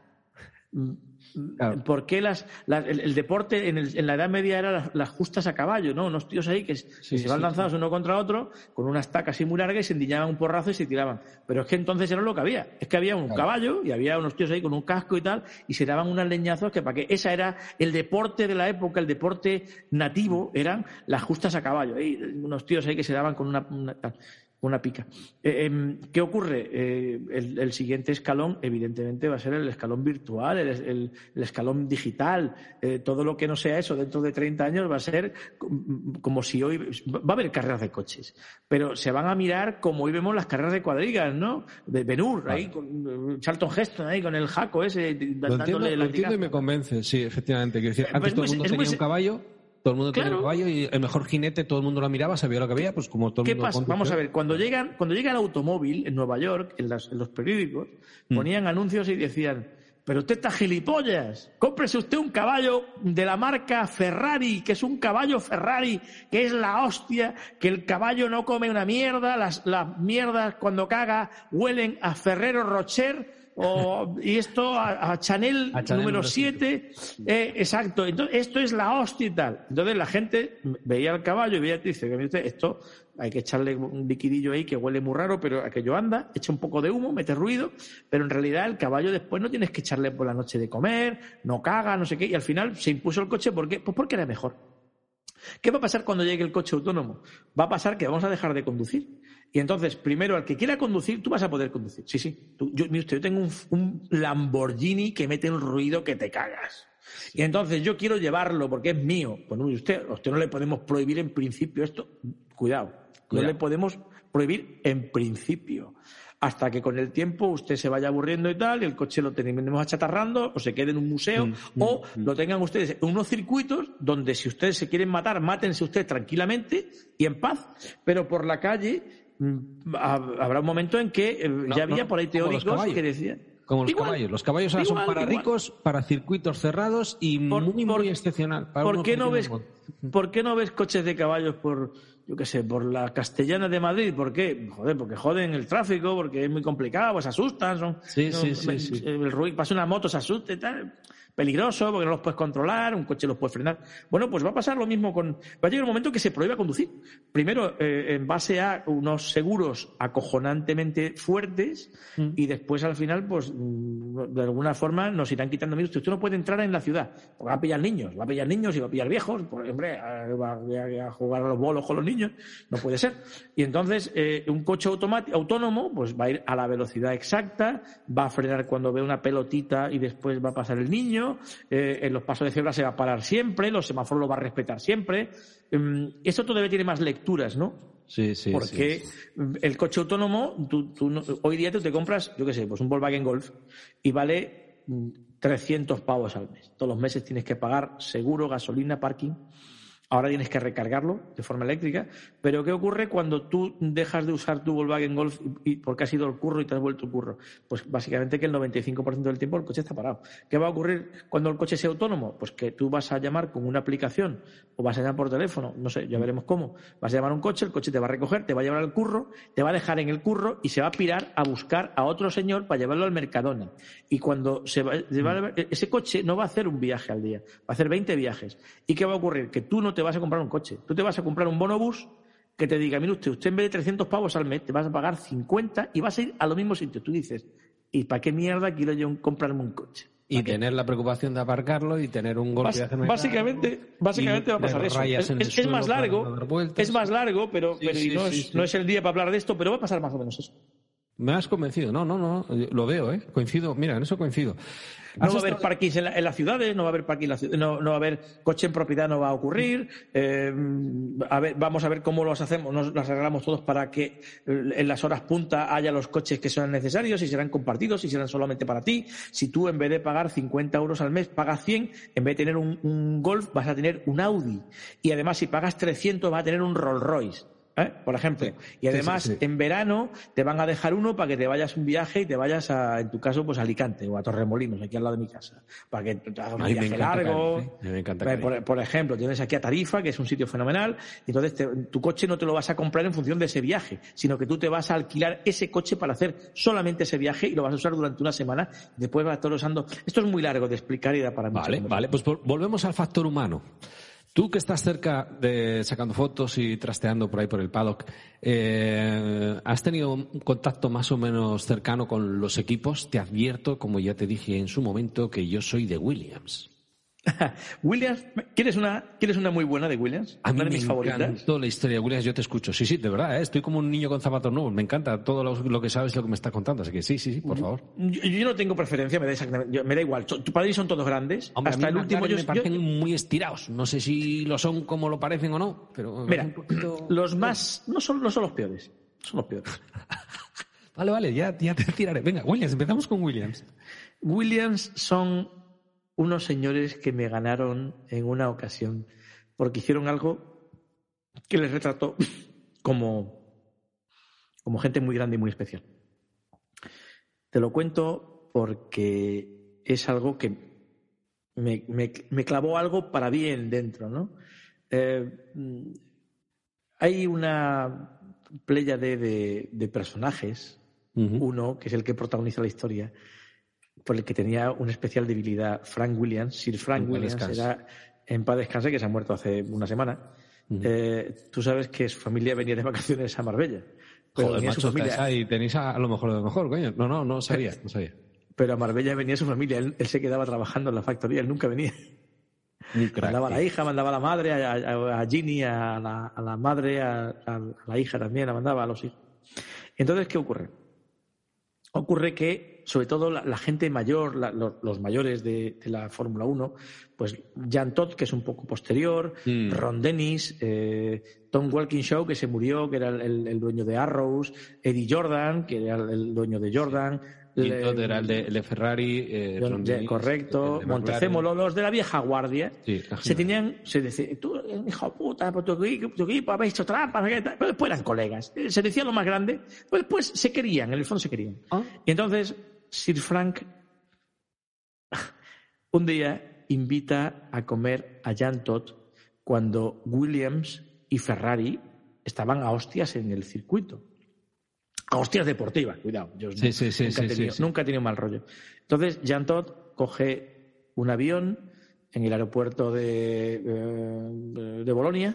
¿Por qué las, el, deporte en, la Edad Media era las, justas a caballo, ¿no? Unos tíos ahí que, se van lanzados uno contra otro con una estaca así muy larga y se endiñaban un porrazo y se tiraban. Pero es que entonces era lo que había. Es que había un caballo y había unos tíos ahí con un casco y tal y se daban unas leñazos que para que esa era el deporte de la época, el deporte nativo, eran las justas a caballo. unos tíos ahí que se daban con una, una una pica. Eh, em, ¿Qué ocurre? Eh, el, siguiente escalón, evidentemente, va a ser el escalón virtual, el, escalón digital. Eh, todo lo que no sea eso dentro de 30 años va a ser como si hoy. Va a haber carreras de coches, pero se van a mirar como hoy vemos las carreras de cuadrigas, ¿no? De Benur, ahí, con Charlton Heston, ahí, con el jaco ese, dándole lo entiendo, y me convence, sí, efectivamente. Quiero decir, antes todo el mundo tenía un caballo todo el mundo tenía un caballo y el mejor jinete, todo el mundo lo miraba, sabía lo que había, pues como todo el mundo. ¿Qué pasa? Vamos a ver, cuando llegan, cuando llega el automóvil en Nueva York, en, los periódicos, mm. ponían anuncios y decían, pero usted está gilipollas, cómprese usted un caballo de la marca Ferrari, que es un caballo Ferrari, que es la hostia, que el caballo no come una mierda, las, las mierdas cuando caga huelen a Ferrero Rocher y esto a, Chanel, número 7, eh, exacto. Entonces, esto es la hostia y tal. Entonces la gente veía el caballo y veía y dice, esto hay que echarle un liquidillo ahí que huele muy raro, pero aquello anda, echa un poco de humo, mete ruido, pero en realidad el caballo después no tienes que echarle por la noche de comer, no caga, no sé qué, y al final se impuso el coche, ¿por qué? Pues porque era mejor. ¿Qué va a pasar cuando llegue el coche autónomo? Va a pasar que vamos a dejar de conducir. Y entonces, primero, al que quiera conducir, tú vas a poder conducir. Sí, sí. yo, yo tengo un, Lamborghini que mete un ruido que te cagas. Y entonces yo quiero llevarlo porque es mío. Bueno, usted, a usted no le podemos prohibir en principio esto. Cuidado. No le podemos prohibir en principio. Hasta que con el tiempo usted se vaya aburriendo y tal, y el coche lo tenemos achatarrando, o se quede en un museo, mm, mm, o mm. lo tengan ustedes en unos circuitos donde si ustedes se quieren matar, mátense ustedes tranquilamente y en paz, pero por la calle habrá un momento en que eh, ya había por ahí teóricos que decían. Como los caballos. Los caballos ahora son para ricos, para circuitos cerrados y muy, muy excepcional. ¿por, qué no ves, ¿Por qué no ves coches de caballos por, yo qué sé, por la Castellana de Madrid? ¿Por qué? Joder, porque joden el tráfico, porque es muy complicado, pues asustan. Son, sí, sí, sí, El, ruido, pasa una moto, se asusta y tal peligroso porque no los puedes controlar, un coche los puede frenar. Bueno, pues va a pasar lo mismo con. Va a llegar un momento que se prohíba conducir. Primero, eh, en base a unos seguros acojonantemente fuertes mm. y después al final, pues mm, de alguna forma nos irán quitando minutos. Usted no puede entrar en la ciudad, porque va a pillar niños, va a pillar niños y va a pillar viejos, por, hombre, va a, jugar a los bolos con los niños, no puede ser. Y entonces, eh, un coche autónomo, pues va a ir a la velocidad exacta, va a frenar cuando ve una pelotita y después va a pasar el niño, eh, en los pasos de cebra se va a parar siempre, los semáforos lo va a respetar siempre. Mm, esto todavía tiene más lecturas, ¿no? Sí, sí. Porque el coche autónomo, tú, hoy día tú te compras, yo qué sé, pues un Volkswagen Golf y vale 300 mm, pavos al mes. Todos los meses tienes que pagar seguro, gasolina, parking. Ahora tienes que recargarlo de forma eléctrica. Pero ¿qué ocurre cuando tú dejas de usar tu Volkswagen Golf y, porque has ido al curro y te has vuelto al curro? Pues básicamente que el 95% del tiempo el coche está parado. ¿Qué va a ocurrir cuando el coche sea autónomo? Pues que tú vas a llamar con una aplicación o vas a llamar por teléfono, no sé, ya veremos cómo. Vas a llamar a un coche, el coche te va a recoger, te va a llevar al curro, te va a dejar en el curro y se va a pirar a buscar a otro señor para llevarlo al Mercadona. Y cuando se va, ese coche no va a hacer un viaje al día, va a hacer 20 viajes. ¿Y qué va a ocurrir? Que tú no te vas a comprar un coche. Tú te vas a comprar un bonobús que te diga, mire usted, usted en vez de 300 pavos al mes, te vas a pagar 50 y vas a ir a los mismos sitios. Tú dices, ¿y para qué mierda quiero yo comprarme un coche? Y tener la precupación de aparcarlo y tener un golpe de Básicamente, básicamente va a pasar eso. Es, más largo, es más largo, pero, no, es, no es el día para hablar de esto, pero va a pasar más o menos eso. Me has convencido. No, no, no. Lo veo, ¿eh? Coincido. Mira, en eso coincido. No va a haber parkings en, las ciudades, no va a haber parking no, no, va a haber coche en propiedad, no va a ocurrir. Eh, a ver, vamos a ver cómo los hacemos, nos las arreglamos todos para que eh, en las horas punta haya los coches que sean necesarios, si serán compartidos, si serán solamente para ti. Si tú en vez de pagar 50 euros al mes pagas 100, en vez de tener un, un Golf vas a tener un Audi. Y además si pagas 300 vas a tener un Rolls Royce. ¿Eh? por ejemplo. y además, en verano te van a dejar uno para que te vayas un viaje y te vayas a, en tu caso, pues a Alicante o a Torremolinos, aquí al lado de mi casa. Para que te hagas un viaje largo. me encanta por, ejemplo, tienes aquí a Tarifa, que es un sitio fenomenal, y entonces tu coche no te lo vas a comprar en función de ese viaje, sino que tú te vas a alquilar ese coche para hacer solamente ese viaje y lo vas a usar durante una semana. Después vas a estar usando. Esto es muy largo de explicar y da para Vale, vale, pues volvemos al factor humano. Tú que estás cerca de sacando fotos y trasteando por ahí por el paddock, eh, ¿has tenido un contacto más o menos cercano con los equipos? Te advierto, como ya te dije en su momento, que yo soy de Williams. [laughs] Williams, ¿quieres una, ¿quieres una muy buena de Williams? A mí de mis me favoritas. la historia de Williams, yo te escucho. Sí, sí, de verdad, ¿eh? estoy como un niño con zapatos nuevos. Me encanta todo lo, que sabes, lo que me estás contando. Así que sí, sí, sí, por favor. Yo, no tengo preferencia, me da, exactamente, me da igual. Tu padre son todos grandes. hasta el último. me parecen muy estirados. No sé si lo son como lo parecen o no, pero. Mira, los más. No son, no son los peores. Son los peores. [laughs] vale, vale, ya, ya te tiraré. Venga, Williams, empezamos con Williams. Williams son unos señores que me ganaron en una ocasión porque hicieron algo que les retrató [laughs] como, como gente muy grande y muy especial. Te lo cuento porque es algo que me, me, clavó algo para bien dentro, ¿no? Eh, hay una playa de, de, personajes, uno que es el que protagoniza la historia, por el que tenía una especial debilidad Frank Williams. Sir Frank Williams era en paz descanse, que se ha muerto hace una semana. Eh, tú sabes que su familia venía de vacaciones a Marbella. Pero Joder, macho, su familia... y tenéis a, lo mejor de lo mejor, coño. No, no, no sabía, no sabía. [laughs] Pero a Marbella venía su familia, él, se quedaba trabajando en la factoría, él nunca venía. mandaba a la hija, mandaba a la madre, a, Ginny, a la, madre, a, la hija también, la mandaba a los hijos. Entonces, ¿qué ocurre? Ocurre que sobre todo la, gente mayor, los, mayores de, la Fórmula 1, pues Jan Todd, que es un poco posterior, mm. Ron Dennis, eh, Tom Walkinshaw, que se murió, que era el, dueño de Arrows, Eddie Jordan, que era el dueño de Jordan, Todd era el de, Ferrari, eh, correcto, Montecémolo, los de la vieja guardia, se tenían, se decía, tú, hijo puta, por tu, equipo, habéis hecho trampas, pero después eran colegas, se decía lo más grande, pues después se querían, en el fondo se querían. Ah. Y entonces, Sir Frank un día invita a comer a Jan Todd cuando Williams y Ferrari estaban a hostias en el circuito. A hostias deportivas, cuidado. Yo nunca, he tenido, nunca, he tenido, mal rollo. Entonces, Jan Todd coge un avión en el aeropuerto de, eh, de Bolonia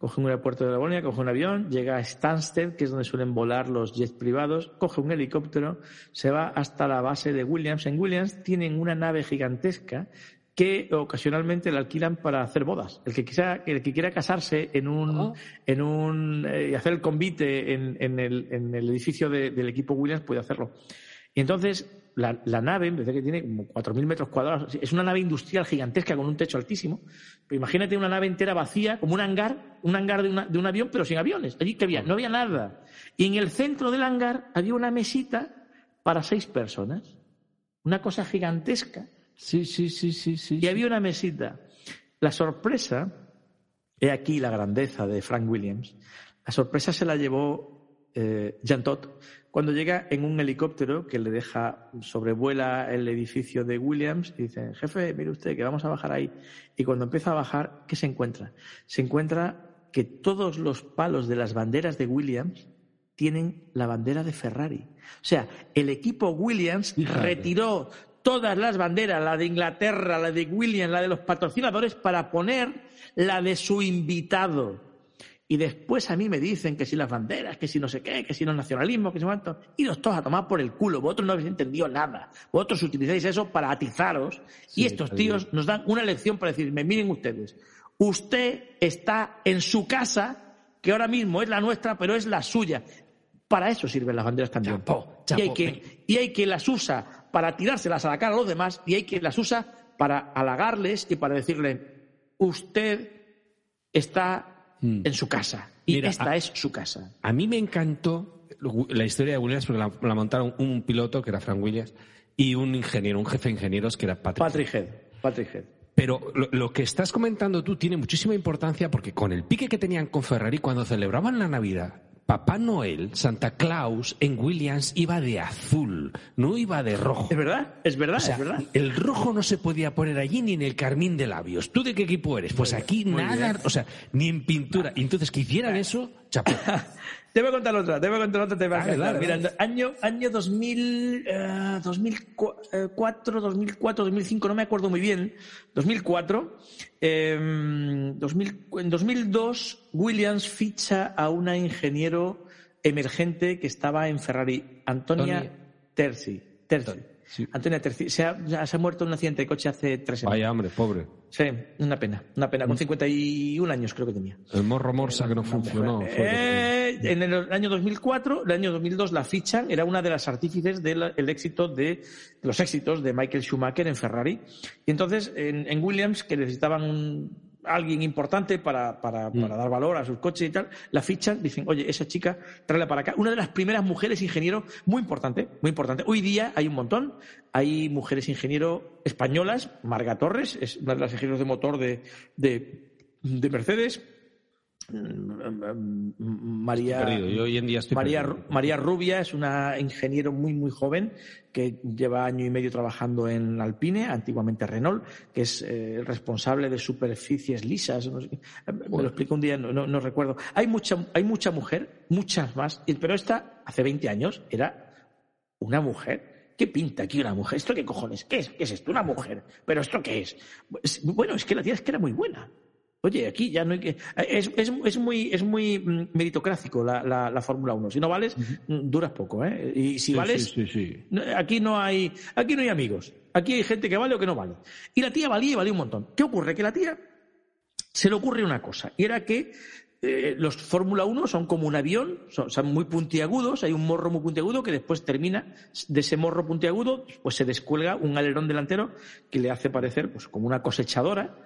coge un aeropuerto de Bolonia, coge un avión, llega a Stansted, que es donde suelen volar los jets privados, coge un helicóptero, se va hasta la base de Williams. En Williams tienen una nave gigantesca que ocasionalmente la alquilan para hacer bodas. El que quiera, el que quiera casarse en un, oh. en un, eh, hacer el convite en, en, el, en el edificio del equipo Williams puede hacerlo. Y entonces la, la, nave, en vez de que tiene como 4.000 metros cuadrados, es una nave industrial gigantesca con un techo altísimo. Pero imagínate una nave entera vacía, como un hangar, un hangar de, una, de un avión, pero sin aviones. Allí que había, no había nada. Y en el centro del hangar había una mesita para seis personas. Una cosa gigantesca. Sí, sí, sí, sí, sí. Y había una mesita. La sorpresa, he aquí la grandeza de Frank Williams, la sorpresa se la llevó eh, Jean Todt cuando llega en un helicóptero que le deja, sobrevuela el edificio de Williams y dice, jefe, mire usted que vamos a bajar ahí. Y cuando empieza a bajar, ¿qué se encuentra? Se encuentra que todos los palos de las banderas de Williams tienen la bandera de Ferrari. O sea, el equipo Williams retiró todas las banderas, la de Inglaterra, la de Williams, la de los patrocinadores, para poner la de su invitado. Y después a mí me dicen que si las banderas, que si no sé qué, que si no nacionalismo, que si cuánto. Y los todos a tomar por el culo. Vosotros no habéis entendido nada. Vosotros utilizáis eso para atizaros. y estos tíos nos dan una lección para decirme, miren ustedes, usted está en su casa, que ahora mismo es la nuestra, pero es la suya. Para eso sirven las banderas también. Y, hay que, y hay que las usa para tirárselas a la cara a los demás y hay que las usa para halagarles y para decirle, usted está Mm. en su casa. Y esta es su casa. A mí me encantó la historia de Williams porque la, montaron un piloto que era Frank Williams y un ingeniero, un jefe de ingenieros que era Patrick, Patrick Head. Patrick Head. Pero lo, que estás comentando tú tiene muchísima importancia porque con el pique que tenían con Ferrari cuando celebraban la Navidad, Papá Noel, Santa Claus, en Williams iba de azul, no iba de rojo. Es verdad, es verdad, es verdad. El rojo no se podía poner allí ni en el carmín de labios. ¿Tú de qué equipo eres? Pues aquí nada, o sea, ni en pintura. Entonces, que hicieran eso, chapó. [laughs] Te voy a contar otra, te voy a contar otra, te voy a contar. Mira, año, año 2000, 2004, 2004, 2005, no me acuerdo muy bien, 2004, eh, en 2002 Williams ficha a una ingeniero emergente que estaba en Ferrari, Antonia Terzi. Terzi. Antonia Terzi. Se ha, se ha muerto en un accidente de coche hace tres semanas. Vaya hombre, pobre. Sí, una pena, una pena. Con 51 mm. años creo que tenía. El morro morsa que no funcionó. Eh, en el año 2004, el año 2002 la fichan, era una de las artífices del éxito de los éxitos de Michael Schumacher en Ferrari. Y entonces en, en Williams, que necesitaban un alguien importante para, para, mm. para, dar valor a sus coches y tal, la fichan, dicen, oye, esa chica, tráela para acá. Una de las primeras mujeres ingeniero muy importante, muy importante. Hoy día hay un montón. Hay mujeres ingeniero españolas, Marga Torres, es una de las ingenieros de motor de, de, de Mercedes. María, María, Rubia es una ingeniero muy, muy joven que lleva año y medio trabajando en Alpine, antiguamente Renault, que es eh, responsable de superficies lisas. Me lo explico un día, no, recuerdo. Hay mucha, hay mucha mujer, muchas más, pero esta, hace 20 años, era una mujer ¿Qué pinta aquí una mujer? ¿Esto qué cojones? ¿Qué es? ¿Qué es esto? Una mujer. ¿Pero esto qué es? Bueno, es que la tía es que era muy buena. Oye, aquí ya no hay que. Es, es, es muy, es muy mm, meritocrático la, la, la Fórmula 1. Si no vales, mm, duras poco, ¿eh? Y si vales. Sí, sí, aquí no hay. Aquí no hay amigos. Aquí hay gente que vale o que no vale. Y la tía valía y valía un montón. ¿Qué ocurre? Que la tía se le ocurre una cosa. Y era que eh, los Fórmula 1 son como un avión, son, son, muy puntiagudos, hay un morro muy puntiagudo que después termina de ese morro puntiagudo, pues se descuelga un alerón delantero que le hace parecer pues como una cosechadora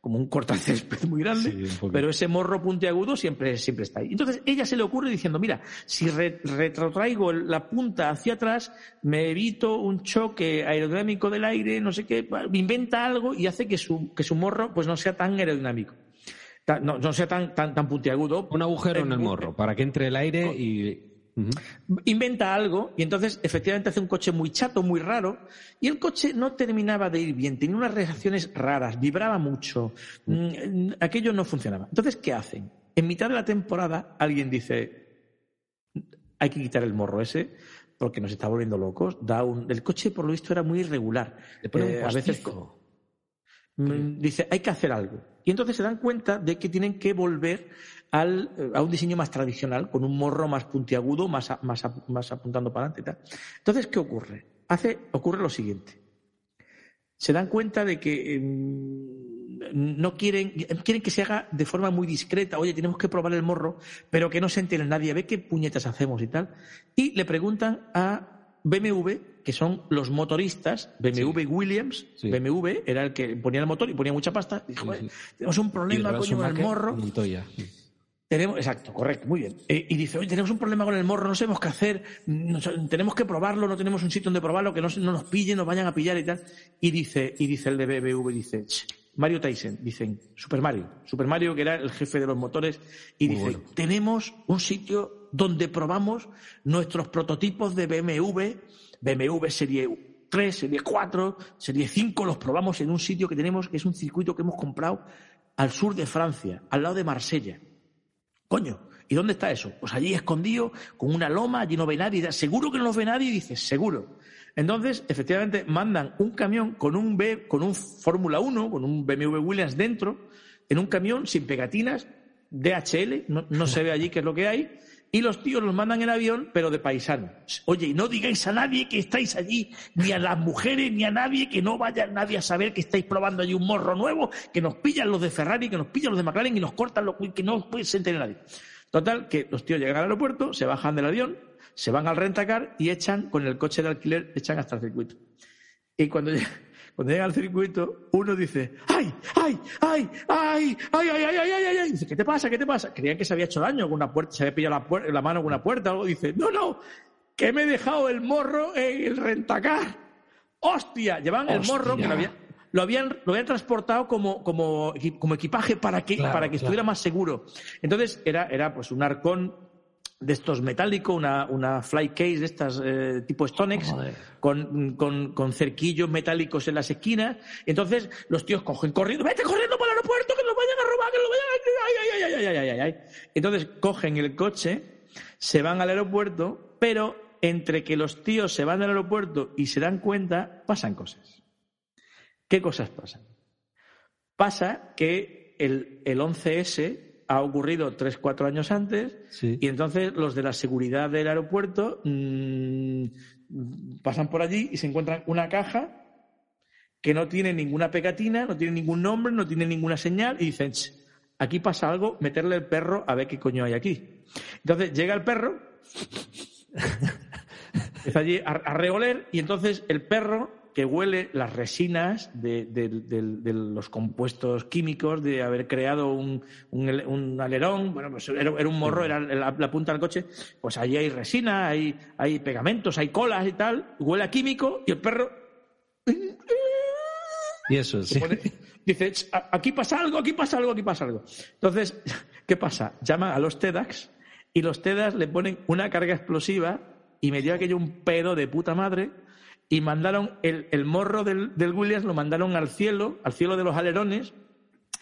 como un cortacésped muy grande, pero ese morro puntiagudo siempre, siempre está ahí. Entonces ella se le ocurre diciendo, mira, si retrotraigo la punta hacia atrás, me evito un choque aerodinámico del aire, no sé qué, inventa algo y hace que su, que su morro pues no sea tan aerodinámico. No, no sea tan, tan, tan puntiagudo. Un agujero en el morro, para que entre el aire y Inventa algo y entonces efectivamente hace un coche muy chato, muy raro, y el coche no terminaba de ir bien, tenía unas reacciones raras, vibraba mucho, mm, aquello no funcionaba. Entonces, ¿qué hacen? En mitad de la temporada alguien dice, hay que quitar el morro ese porque nos está volviendo locos. Da un... El coche, por lo visto, era muy irregular. Eh, a veces mm, dice, hay que hacer algo. Y entonces se dan cuenta de que tienen que volver al, eh, a un diseño más tradicional, con un morro más puntiagudo, más, más, más apuntando para adelante. Entonces, ¿qué ocurre? Hace, ocurre lo siguiente. Se dan cuenta de que em, no quieren, quieren que se haga de forma muy discreta. Oye, tenemos que probar el morro, pero que no se entere nadie, ve qué puñetas hacemos y tal. Y le preguntan a BMW, que son los motoristas, BMW Williams, BMW era el que ponía el motor y ponía mucha pasta. Dijo, tenemos un problema con el morro. Tenemos, exacto, correcto, muy bien. Eh, y dice, oye, tenemos un problema con el morro, no sabemos qué hacer, tenemos que probarlo, no tenemos un sitio donde probarlo, que no, nos pillen, nos vayan a pillar y tal. Y dice, y dice el de BBV, dice, Mario Tyson, dicen, Super Mario, Super Mario que era el jefe de los motores, y dice, tenemos un sitio donde probamos nuestros prototipos de BMW, BMW Serie 3, Serie 4, Serie 5, los probamos en un sitio que tenemos, que es un circuito que hemos comprado al sur de Francia, al lado de Marsella. Coño, ¿y dónde está eso? Pues allí escondido, con una loma, allí no ve nadie. ¿Seguro que no lo ve nadie? Y dices, seguro. Entonces, efectivamente, mandan un camión con un, B, con un Fórmula 1, con un BMW Williams dentro, en un camión sin pegatinas, DHL, no, no se ve allí qué es lo que hay, y los tíos los mandan en avión, pero de paisano. Oye, no digáis a nadie que estáis allí, ni a las mujeres, ni a nadie, que no vaya nadie a saber que estáis probando allí un morro nuevo, que nos pillan los de Ferrari, que nos pillan los de McLaren y nos cortan los que no se entere nadie. Total, que los tíos llegan al aeropuerto, se bajan del avión, se van al rentacar y echan con el coche de alquiler, echan hasta el circuito. Y cuando [laughs] cuando llega al circuito, uno dice, ¡ay, ay, ay, ay, ay, ay, ay, ay, ay, ay! Dice, ¿qué te pasa? ¿Qué te pasa? Creían que se había hecho daño con una puerta, se había pillado la, la mano con una puerta, algo. Dice, no, no, que me he dejado el morro en el rentacar. ¡Hostia! Llevan el morro que lo habían, lo habían, lo habían transportado como, como, como equipaje para que, para que estuviera más seguro. Entonces, era, era pues un arcón de estos metálicos, una, una fly case de estas eh, tipo Stonex, con, con, con, cerquillos metálicos en las esquinas. Entonces los tíos cogen corriendo, vete corriendo para el aeropuerto, que nos vayan a robar, que nos vayan a... Ay, ay, ay, ay, ay, ay, ay. Entonces cogen el coche, se van al aeropuerto, pero entre que los tíos se van al aeropuerto y se dan cuenta, pasan cosas. ¿Qué cosas pasan? Pasa que el, el 11S ha ocurrido tres, cuatro años antes y entonces los de la seguridad del aeropuerto mm, pasan por allí y se encuentran una caja que no tiene ninguna pegatina, no tiene ningún nombre, no tiene ninguna señal y dicen, aquí pasa algo, meterle el perro a ver qué coño hay aquí. Entonces llega el perro, [laughs] empieza allí a, a reoler y entonces el perro que huele las resinas de, los compuestos químicos, de haber creado un, alerón, bueno, pues era, un morro, era la, punta del coche, pues allí hay resina, hay, hay pegamentos, hay colas y tal, huele a químico y el perro... Y eso, sí. dice, aquí pasa algo, aquí pasa algo, aquí pasa algo. Entonces, [laughs] ¿qué pasa? Llama a los TEDx y los TEDx le ponen una carga explosiva y me dio aquello un pedo de puta madre y mandaron el, morro del, Williams, lo mandaron al cielo, al cielo de los alerones,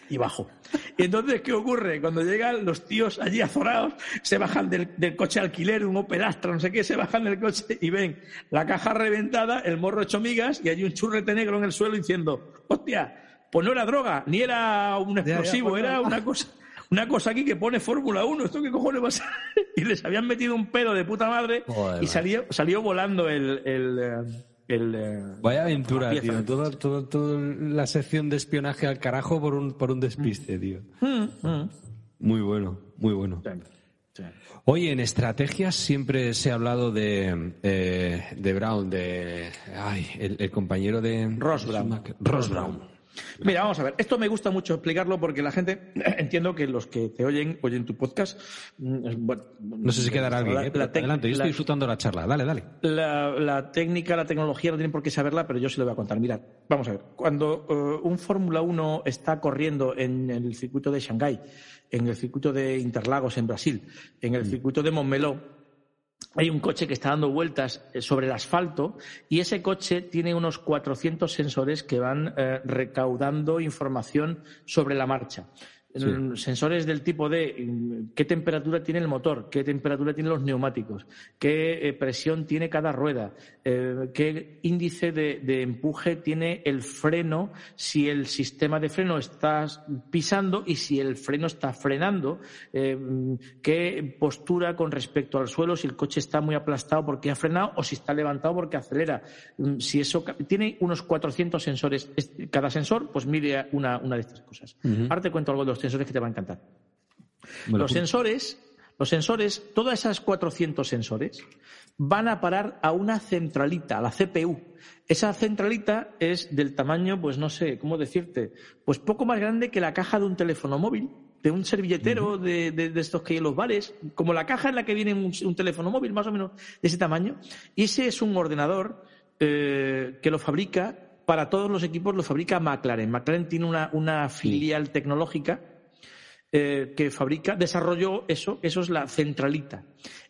y bajó. Entonces, ¿qué ocurre? Cuando llegan los tíos allí azorados, se bajan del, coche alquiler, un Opel Astra, no sé qué, se bajan del coche y ven la caja reventada, el morro hecho migas y hay un churrete negro en el suelo diciendo, hostia, pues no era droga, ni era un explosivo, pues era una cosa una cosa aquí que pone Fórmula 1, ¿esto qué cojones va a ser? [laughs] y les habían metido un pedo de puta madre y salió, salió volando el, eh, eh, Vaya aventura, tío. Toda, la sección de espionaje al carajo por un, por un despiste, mm. tío. Mm, mm. Muy bueno, muy bueno. Oye, en estrategias siempre se ha hablado de, eh, de Brown, de ay, el, compañero de Ross Brown. Ross Brown. Mira, vamos a ver. Esto me gusta mucho explicarlo porque la gente, [clears throat] entiendo que los que te oyen, oyen tu podcast. Mm, no sé si quedará alguien. ¿eh? Adelante, yo estoy disfrutando la charla. Dale, dale. La, técnica, la tecnología no tienen por qué saberla, pero yo sí lo voy a contar. Mira, vamos a ver. Cuando eh, un Fórmula 1 está corriendo en el circuito de Shanghái, en el circuito de Interlagos en Brasil, en el mm. circuito de Montmeló, hay un coche que está dando vueltas eh, sobre el asfalto y ese coche tiene unos 400 sensores que van eh, recaudando información sobre la marcha. Sensores del tipo de mm, qué temperatura tiene el motor, qué temperatura tienen los neumáticos, qué eh, presión tiene cada rueda, eh, qué índice de, empuje tiene el freno, si el sistema de freno está pisando y si el freno está frenando, eh, mm, qué postura con respecto al suelo, si el coche está muy aplastado porque ha frenado o si está levantado porque acelera. Mm, si eso tiene unos 400 sensores, cada sensor pues mide una, de estas cosas. Ahora te cuento algo de los sensores que te va a encantar. los sensores, los sensores, todas esas 400 sensores van a parar a una centralita, a la CPU. Esa centralita es del tamaño, pues no sé, ¿cómo decirte? Pues poco más grande que la caja de un teléfono móvil, de un servilletero de, estos que hay en los bares, como la caja en la que viene un, teléfono móvil, más o menos de ese tamaño. Y ese es un ordenador eh, que lo fabrica para todos los equipos lo fabrica McLaren. McLaren tiene una, filial tecnológica eh, que fabrica, desarrolló eso, eso es la centralita.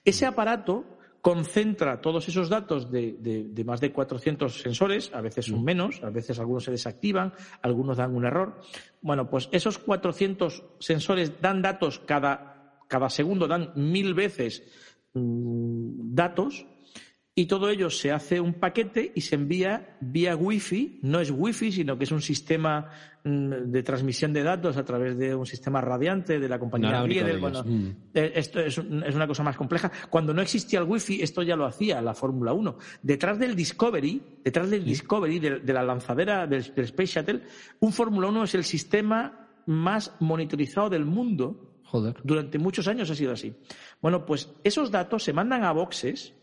Ese aparato concentra todos esos datos de, más de 400 sensores, a veces son menos, a veces algunos se desactivan, algunos dan un error. Bueno, pues esos 400 sensores dan datos cada, cada segundo, dan mil veces mm, datos y todo ello se hace un paquete y se envía vía Wi-Fi. No es Wi-Fi, sino que es un sistema mm, de transmisión de datos a través de un sistema radiante de la compañía Riedel. Bueno, mm. eh, esto es, una cosa más compleja. Cuando no existía el Wi-Fi, esto ya lo hacía la Fórmula 1. Detrás del Discovery, detrás del Discovery, de, la lanzadera del, del Space Shuttle, un Fórmula 1 es el sistema más monitorizado del mundo. Joder. Durante muchos años ha sido así. Bueno, pues esos datos se mandan a boxes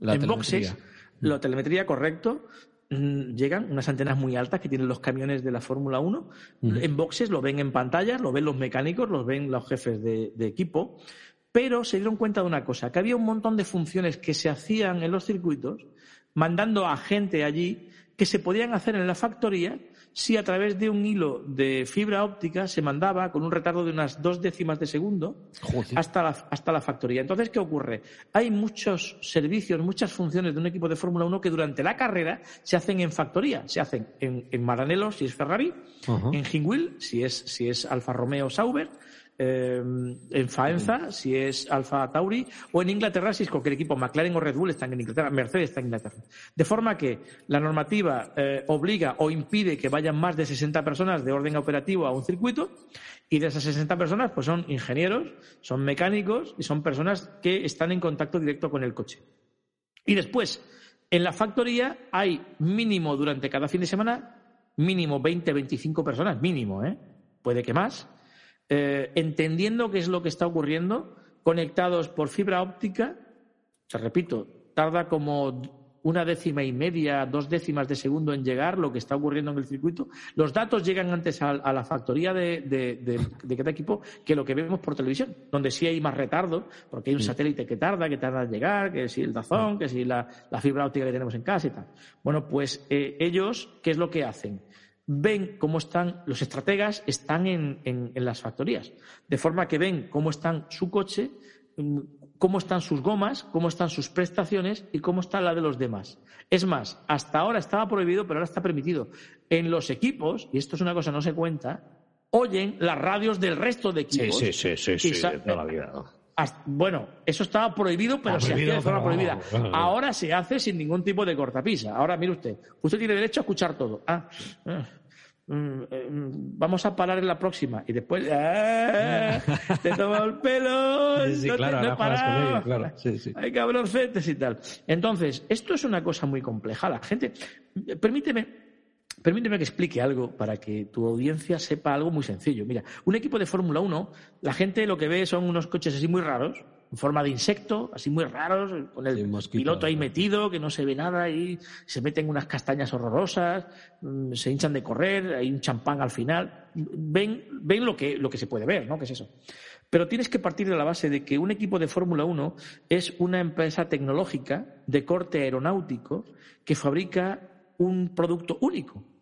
en boxes, la telemetría, correcto, mm, llegan unas antenas muy altas que tienen los camiones de la Fórmula 1. En boxes lo ven en pantallas, lo ven los mecánicos, lo ven los jefes de, equipo, pero se dieron cuenta de una cosa, que había un montón de funciones que se hacían en los circuitos, mandando a gente allí, que se podían hacer en la factoría si a través de un hilo de fibra óptica se mandaba con un retardo de unas dos décimas de segundo hasta la, hasta la factoría. Entonces, ¿qué ocurre? Hay muchos servicios, muchas funciones de un equipo de Fórmula 1 que durante la carrera se hacen en factoría. Se hacen en, en Maranello, si es Ferrari, en Hingwil, si es, si es Alfa Romeo Sauber, Em, en Faenza, si es Alfa Tauri, o en Inglaterra, si es cualquier equipo, McLaren o Red Bull están en Inglaterra, Mercedes está en Inglaterra. De forma que la normativa eh, obliga o impide que vayan más de 60 personas de orden operativo a un circuito, y de esas 60 personas, pues son ingenieros, son mecánicos y son personas que están en contacto directo con el coche. Y después, en la factoría hay mínimo durante cada fin de semana, mínimo 20, 25 personas, mínimo, ¿eh? Puede que más, eh, entendiendo qué es lo que está ocurriendo, conectados por fibra óptica, te repito, tarda como una décima y media, dos décimas de segundo en llegar lo que está ocurriendo en el circuito. Los datos llegan antes a, la factoría de, cada equipo que lo que vemos por televisión, donde sí hay más retardo, porque hay un satélite que tarda, que tarda en llegar, que si el dazón, que si la, fibra óptica que tenemos en casa y tal. Bueno, pues eh, ellos, ¿qué es lo que hacen? Ven cómo están, los estrategas están en, las factorías, de forma que ven cómo están su coche, mm, cómo están sus gomas, cómo están sus prestaciones y cómo está la de los demás. Es más, hasta ahora estaba prohibido, pero ahora está permitido. En los equipos, y esto es una cosa que no se cuenta, oyen las radios del resto de equipos. Sí, sí, sí, sí, la vida. Bueno, eso estaba prohibido, pero se hacía de forma prohibida. Ahora se hace sin ningún tipo de cortapisa. Ahora, mire usted, usted tiene derecho a escuchar todo. Ah, ah mm, eh, mm, vamos a parar en la próxima. Y después, ah, [laughs] te tomo el pelo, sí, no, claro, no he claro. Sí, sí. Hay cabroncetes y tal. Entonces, esto es una cosa muy compleja. La gente, permíteme, Permíteme que explique algo para que tu audiencia sepa algo muy sencillo. Mira, un equipo de Fórmula 1, la gente lo que ve son unos coches así muy raros, en forma de insecto, así muy raros, con el piloto ahí metido, que no se ve nada y se meten unas castañas horrorosas, mm, se hinchan de correr, hay un champán al final. Ven, ven lo, que, lo que se puede ver, ¿no? ¿Qué es eso? Pero tienes que partir de la base de que un equipo de Fórmula 1 es una empresa tecnológica de corte aeronáutico que fabrica un producto único.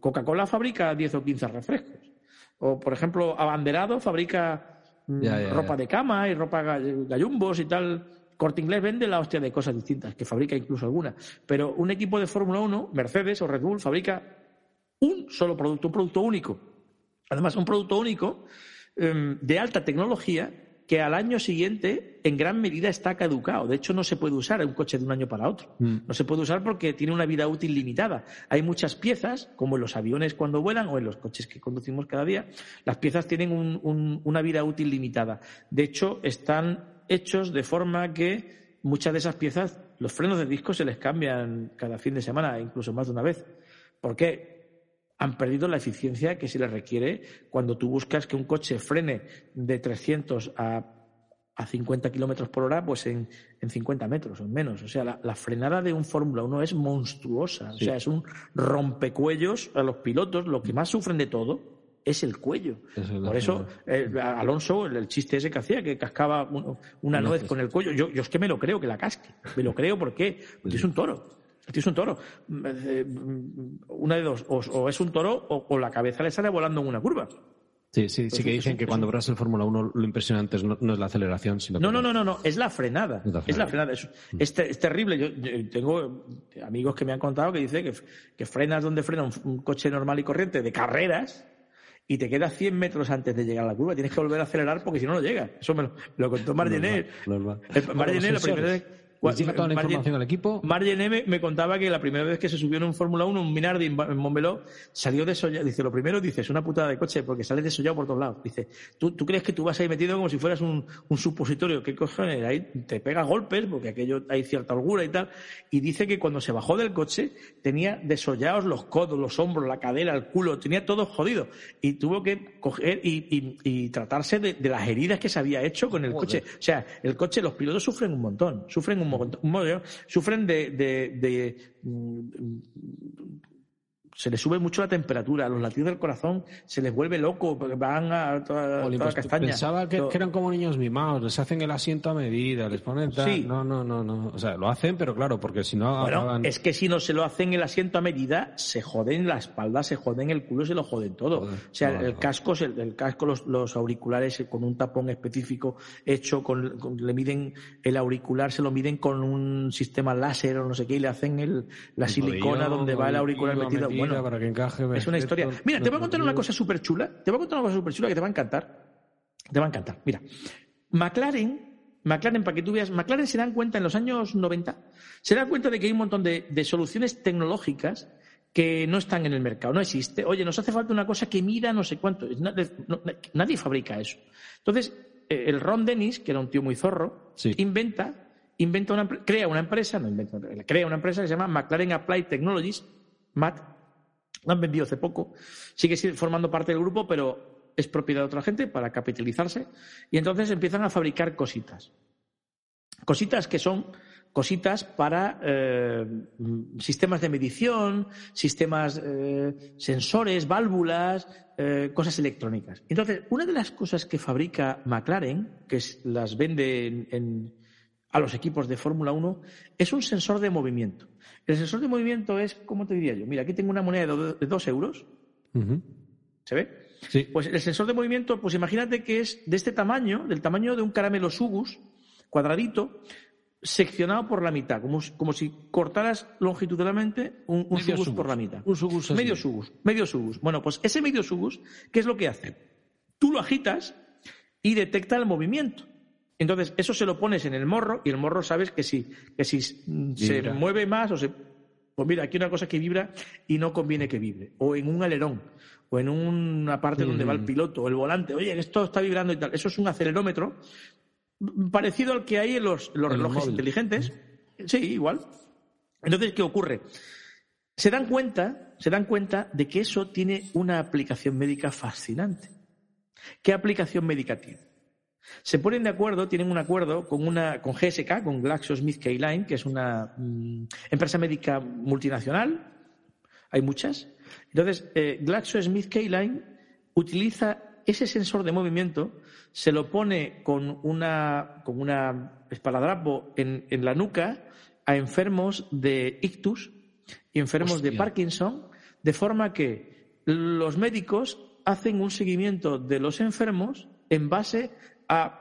Coca-Cola fabrica 10 o 15 refrescos. O, por ejemplo, Abanderado fabrica mm, ropa de cama y ropa gallumbos y tal. Corte Inglés vende la hostia de cosas distintas, que fabrica incluso alguna. Pero un equipo de Fórmula 1, Mercedes o Red Bull, fabrica un solo producto, un producto único. Además, un producto único em, de alta tecnología que al año siguiente en gran medida está caducado. De hecho, no se puede usar un coche de un año para otro. Mm. No se puede usar porque tiene una vida útil limitada. Hay muchas piezas, como en los aviones cuando vuelan o en los coches que conducimos cada día, las piezas tienen una vida útil limitada. De hecho, están hechos de forma que muchas de esas piezas, los frenos de disco se les cambian cada fin de semana, incluso más de una vez. ¿Por qué? Han perdido la eficiencia que se les requiere cuando tú buscas que un coche frene de 300 a, a 50 kilómetros por hora, pues en, en, 50 metros o menos. O sea, la, frenada de un Fórmula 1 es monstruosa. O sea, es un rompecuellos a los pilotos. Lo que más sufren de todo es el cuello. Por eso, eh, Alonso, el, chiste ese que hacía, que cascaba una nuez con el cuello, yo, yo es que me lo creo que la casque. Me lo creo, ¿por qué? Porque es un toro. Este es un toro. Eh, una de dos. O, es un toro o, la cabeza le sale volando en una curva. Sí, sí, sí que dicen que cuando verás el Fórmula 1 lo impresionante no, es la aceleración, sino no, no, no, no, no, es la frenada. Es la frenada. Es, es, terrible. Yo, tengo amigos que me han contado que dice que, que frenas donde frena un, coche normal y corriente de carreras y te quedas 100 metros antes de llegar a la curva. Tienes que volver a acelerar porque si no, no llega. Eso me lo, contó Margenet. Margenet, la primera vez pues toda la información al equipo. Margen M me contaba que la primera vez que se subió en un Fórmula 1, un Minardi en Montmeló, salió desollado. Dice, lo primero, dice, es una putada de coche porque sale desollado por todos lados. Dice, ¿tú, tú crees que tú vas ahí metido como si fueras un, un supositorio? ¿Qué cojones? Ahí te pega golpes porque aquello hay cierta holgura y tal. Y dice que cuando se bajó del coche tenía desollados los codos, los hombros, la cadera, el culo, tenía todo jodido. Y tuvo que coger y, y, tratarse de, de, las heridas que se había hecho con el coche. O sea, el coche, los pilotos sufren un montón, sufren un sufren de, de, mm, se les sube mucho la temperatura, los latidos del corazón se les vuelve loco porque van a toda, la pues, castaña. Pensaba que, eran como niños mimados, les hacen el asiento a medida, les ponen tal. No, no, no, no. O sea, lo hacen, pero claro, porque si no. Bueno, es que si no se lo hacen el asiento a medida, se joden la espalda, se joden el culo, se lo joden todo. o sea, el, casco, el, casco, los, auriculares con un tapón específico hecho, con, le miden el auricular, se lo miden con un sistema láser o no sé qué, y le hacen el, la silicona donde va el auricular metido para que encaje. Es una historia. Mira, te voy a contar una cosa súper chula. Te voy a contar una cosa súper chula que te va a encantar. Te va a encantar. Mira, McLaren, McLaren, para que tú veas, McLaren se dan cuenta en los años 90, se dan cuenta de que hay un montón de, soluciones tecnológicas que no están en el mercado, no existe. Oye, nos hace falta una cosa que mida no sé cuánto. nadie fabrica eso. Entonces, eh, el Ron Dennis, que era un tío muy zorro, inventa, inventa una, crea una empresa, no inventa, crea una empresa que se llama McLaren Applied Technologies, MAT, lo han vendido hace poco. Sigue formando parte del grupo, pero es propiedad de otra gente para capitalizarse. Y entonces empiezan a fabricar cositas. Cositas que son cositas para eh, sistemas de medición, sistemas eh, sensores, válvulas, eh, cosas electrónicas. Entonces, una de las cosas que fabrica McLaren, que las vende a los equipos de Fórmula 1, es un sensor de movimiento. El sensor de movimiento es, ¿cómo te diría yo? Mira, aquí tengo una moneda de dos euros. ¿Se ve? Sí. Pues el sensor de movimiento, pues imagínate que es de este tamaño, del tamaño de un caramelo sugus, cuadradito, seccionado por la mitad, como, como si cortaras longitudinalmente un, sugus, por la mitad. Un sugus Medio sugus, medio sugus. Bueno, pues ese medio sugus, ¿qué es lo que hace? Tú lo agitas y detecta el movimiento. Entonces, eso se lo pones en el morro y el morro sabes que si, que si se mueve más o se... Pues mira, aquí hay una cosa que vibra y no conviene que vibre. O en un alerón, o en una parte donde va el piloto, o el volante. Oye, esto está vibrando y tal. Eso es un acelerómetro parecido al que hay en los, relojes inteligentes. Sí, igual. Entonces, ¿qué ocurre? Se dan cuenta, se dan cuenta de que eso tiene una aplicación médica fascinante. ¿Qué aplicación médica tiene? Se ponen de acuerdo, tienen un acuerdo con, una, con GSK, con GlaxoSmithKline, que es una mm, empresa médica multinacional. Hay muchas. Entonces, eh, GlaxoSmithKline utiliza ese sensor de movimiento, se lo pone con una, con una espaladrapo en, en la nuca a enfermos de ictus y enfermos de Parkinson, de forma que los médicos hacen un seguimiento de los enfermos en base a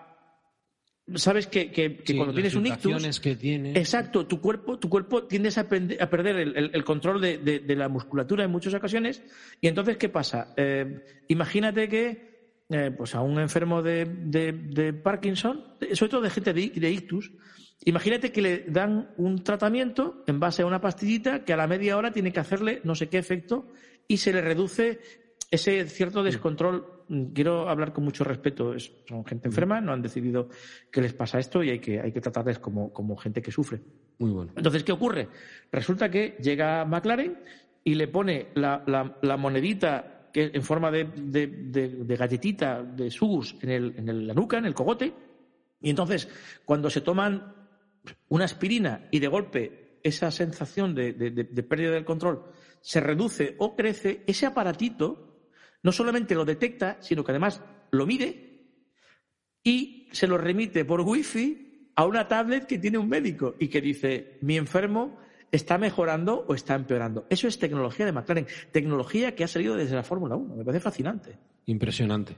sabes que, cuando tienes un ictus, que exacto, tu cuerpo, tu cuerpo tiendes a, perder el, control de, la musculatura en muchas ocasiones. Y entonces, ¿qué pasa? Eh, imagínate que eh, pues a un enfermo de, Parkinson, sobre todo de gente de, ictus, imagínate que le dan un tratamiento en base a una pastillita que a la media hora tiene que hacerle no sé qué efecto y se le reduce ese cierto descontrol, quiero hablar con mucho respeto, son gente enferma, no han decidido que les pasa esto y hay que, hay que tratarles como, como gente que sufre. Muy bueno. Entonces, ¿qué ocurre? Resulta que llega McLaren y le pone la, la, monedita que en forma de, de, galletita, de sugus, en, el, en la nuca, en el cogote, y entonces, cuando se toman una aspirina y de golpe esa sensación de, pérdida del control se reduce o crece, ese aparatito no solamente lo detecta, sino que además lo mide y se lo remite por wifi a una tablet que tiene un médico y que dice, mi enfermo está mejorando o está empeorando. Eso es tecnología de McLaren, tecnología que ha salido desde la Fórmula 1. Me parece fascinante. Impresionante.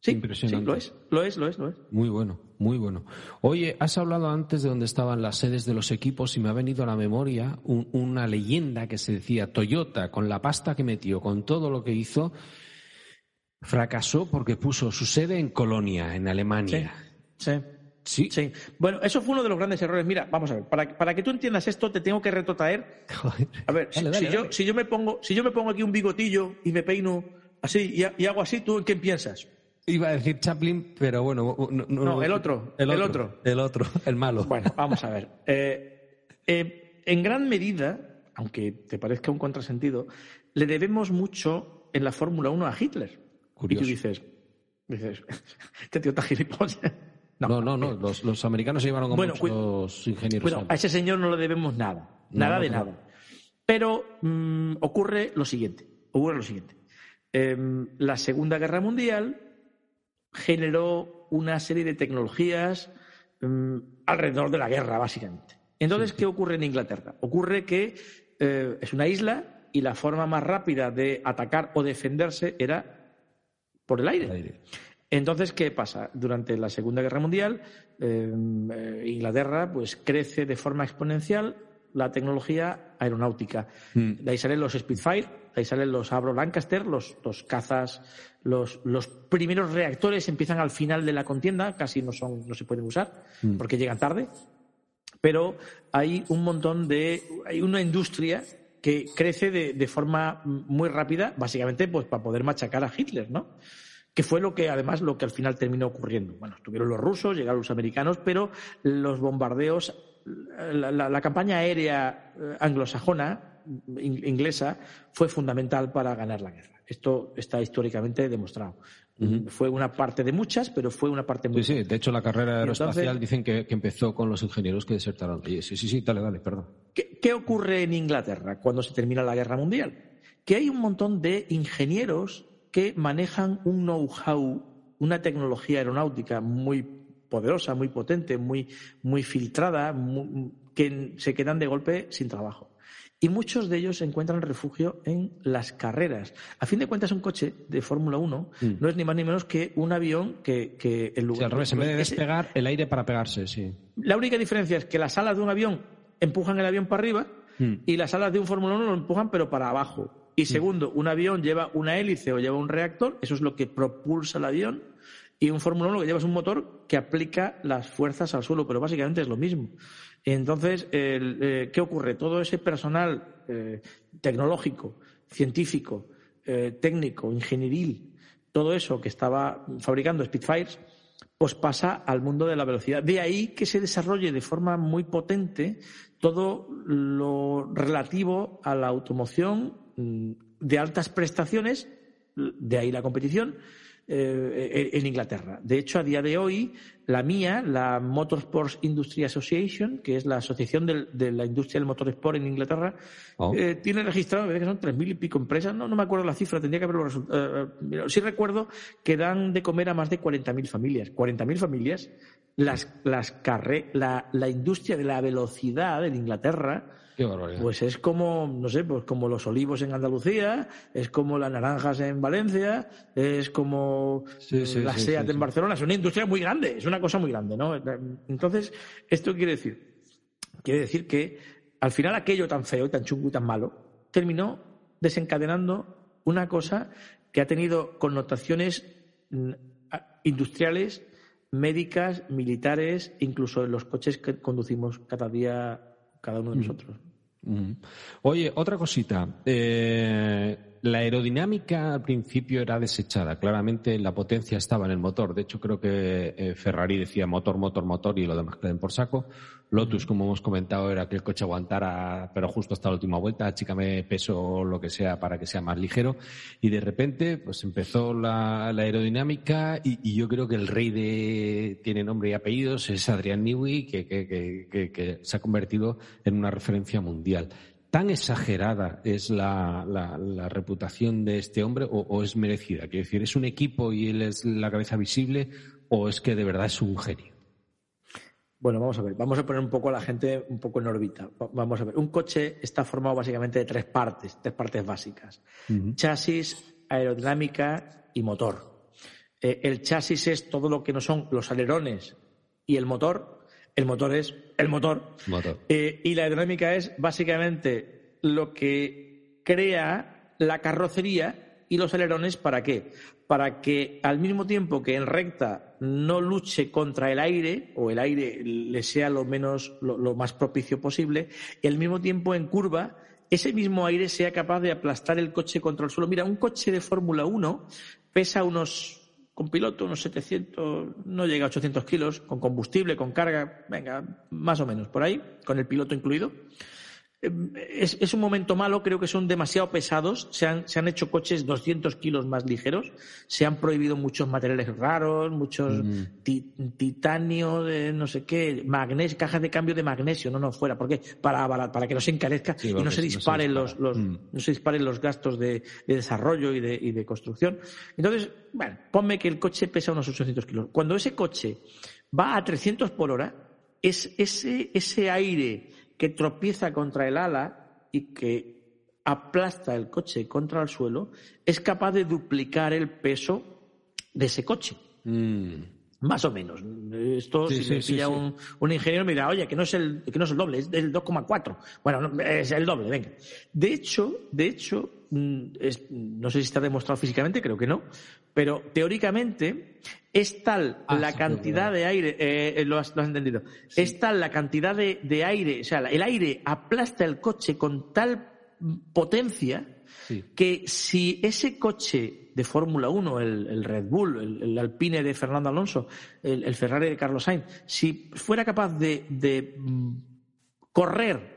Sí, Impresionante. lo es, lo es, lo es, lo es. Muy bueno, muy bueno. Oye, has hablado antes de donde estaban las sedes de los equipos y me ha venido a la memoria una leyenda que se decía Toyota, con la pasta que metió, con todo lo que hizo, fracasó porque puso su sede en Colonia, en Alemania. Sí. Sí. sí. Bueno, eso fue uno de los grandes errores. Mira, vamos a ver, para, para que tú entiendas esto, te tengo que retrotraer. A ver, si, Yo, si, yo, me pongo, si yo me pongo aquí un bigotillo y me peino así y, hago así, ¿tú en qué piensas? Iba a decir Chaplin, pero bueno. No, el, otro, el, otro, el otro. El malo. Bueno, vamos a ver. [laughs] Eh, eh, en gran medida, aunque te parezca un contrasentido, le debemos mucho en la Fórmula 1 a Hitler. Y tú dices, dices, [laughs] este tío está gilipollas. [laughs] No, no, no, Los, americanos se llevaron con bueno, muchos ingenieros. Bueno, a ese señor no le debemos nada, nada de nada. Pero mm, ocurre lo siguiente, ocurre lo siguiente. Em, la Segunda Guerra Mundial generó una serie de tecnologías em, alrededor de la guerra, básicamente. Entonces, ¿qué ocurre en Inglaterra? Ocurre que eh, es una isla y la forma más rápida de atacar o defenderse era por el aire. Entonces, ¿qué pasa? Durante la Segunda Guerra Mundial, em, eh, Inglaterra pues, crece de forma exponencial la tecnología aeronáutica. Mm. De ahí salen los Spitfire, de ahí salen los Avro Lancaster, los, los cazas, los, los, primeros reactores empiezan al final de la contienda, casi no, son, no se pueden usar mm. porque llegan tarde. Pero hay un montón de. hay una industria que crece de, forma muy rápida, básicamente pues para poder machacar a Hitler, ¿no? que fue lo que además lo que al final terminó ocurriendo. Bueno, estuvieron los rusos, llegaron los americanos, pero los bombardeos, la, campaña aérea eh, anglosajona, inglesa, fue fundamental para ganar la guerra. Esto está históricamente demostrado. Fue una parte de muchas, pero fue una parte muy. Sí, sí, de hecho la carrera aeroespacial dicen que, empezó con los ingenieros que desertaron. Sí, sí, sí, dale, dale, perdón. ¿Qué, ocurre en Inglaterra cuando se termina la guerra mundial? Que hay un montón de ingenieros que manejan un know-how, una tecnología aeronáutica muy poderosa, muy potente, muy, muy filtrada, que se quedan de golpe sin trabajo y muchos de ellos encuentran refugio en las carreras. A fin de cuentas, un coche de Fórmula 1 mm. no es ni más ni menos que un avión que, que el lugar. al revés, en vez de despegar, el aire para pegarse, sí. La única diferencia es que las alas de un avión empujan el avión para arriba mm. y las alas de un Fórmula 1 lo empujan, pero para abajo. Y mm. segundo, un avión lleva una hélice o lleva un reactor, eso es lo que propulsa el avión. Y un Fórmula 1 lo que lleva es un motor que aplica las fuerzas al suelo, pero básicamente es lo mismo. Entonces, eh, ¿qué ocurre? Todo ese personal eh, tecnológico, científico, eh, técnico, ingenieril, todo eso que estaba fabricando Spitfires, pues pasa al mundo de la velocidad. De ahí que se desarrolle de forma muy potente todo lo relativo a la automoción mm, de altas prestaciones, de ahí la competición, eh, en Inglaterra. De hecho, a día de hoy, la mía, la Motorsports Industry Association, que es la asociación de la industria del motorsport en Inglaterra, oh. eh, tiene registrado, que son tres mil y pico empresas, no, no me acuerdo la cifra, tendría que haberlo resultado. Eh, sí recuerdo que dan de comer a más de 40.000 familias. 40.000 familias, las, las la, la industria de la velocidad en Inglaterra Pues es como, no sé, pues como los olivos en Andalucía, es como las naranjas en Valencia, es como las SEAT en Barcelona. Es una industria muy grande, es una cosa muy grande, ¿no? Entonces, esto quiere decir, quiere decir que al final aquello tan feo, tan chungo y tan malo, terminó desencadenando una cosa que ha tenido connotaciones mm, industriales, médicas, militares, incluso en los coches que conducimos cada día cada uno de nosotros. Oye, otra cosita. Eh, la aerodinámica al principio era desechada. Claramente la potencia estaba en el motor. De hecho, creo que eh, Ferrari decía motor, motor, motor y lo demás queden por saco. Lotus, como hemos comentado, era que el coche aguantara, pero justo hasta la última vuelta, chícame peso o lo que sea para que sea más ligero. Y de repente, pues empezó la, aerodinámica y, yo creo que el rey de tiene nombre y apellidos es Adrian Newey, que, que se ha convertido en una referencia mundial tan exagerada es la, reputación de este hombre o, es merecida? Quiero decir, ¿es un equipo y él es la cabeza visible o es que de verdad es un genio? Bueno, vamos a ver, vamos a poner un poco a la gente un poco en órbita. Vamos a ver, un coche está formado básicamente de tres partes, tres partes básicas. Chasis, aerodinámica y motor. Eh, el chasis es todo lo que no son los alerones y el motor, el motor es el motor. Eh, y la aerodinámica es básicamente lo que crea la carrocería y los alerones para qué? Para que al mismo tiempo que en recta no luche contra el aire o el aire le sea lo menos lo, más propicio posible y al mismo tiempo en curva ese mismo aire sea capaz de aplastar el coche contra el suelo. Mira, un coche de Fórmula 1 pesa unos con piloto unos 700, no llega a 800 kilos, con combustible, con carga, venga, más o menos por ahí, con el piloto incluido. Es, un momento malo, creo que son demasiado pesados. Se han, se han, hecho coches 200 kilos más ligeros. Se han prohibido muchos materiales raros, muchos mm. titanio, de no sé qué, magnesio, cajas de cambio de magnesio, no, no, fuera. ¿Por qué? Para, para, que no se encarezca y no se, disparen los, los mm. no se disparen los gastos de, desarrollo y de, y de construcción. Entonces, bueno, ponme que el coche pesa unos 800 kilos. Cuando ese coche va a 300 por hora, es ese, ese aire que tropieza contra el ala y que aplasta el coche contra el suelo, es capaz de duplicar el peso de ese coche. Mm. Más o menos. Esto, si me pilla un, ingeniero, me dirá, oye, que no es el, que no es el doble, es del 2,4. Bueno, es el doble, venga. De hecho, de hecho, mm, no sé si está demostrado físicamente, creo que no, pero teóricamente es tal ah, la cantidad de aire, eh, lo, has, entendido, es tal la cantidad de, aire, o sea, el aire aplasta el coche con tal potencia que si ese coche de Fórmula 1, el, Red Bull, el, Alpine de Fernando Alonso, el, Ferrari de Carlos Sainz, si fuera capaz de mm, correr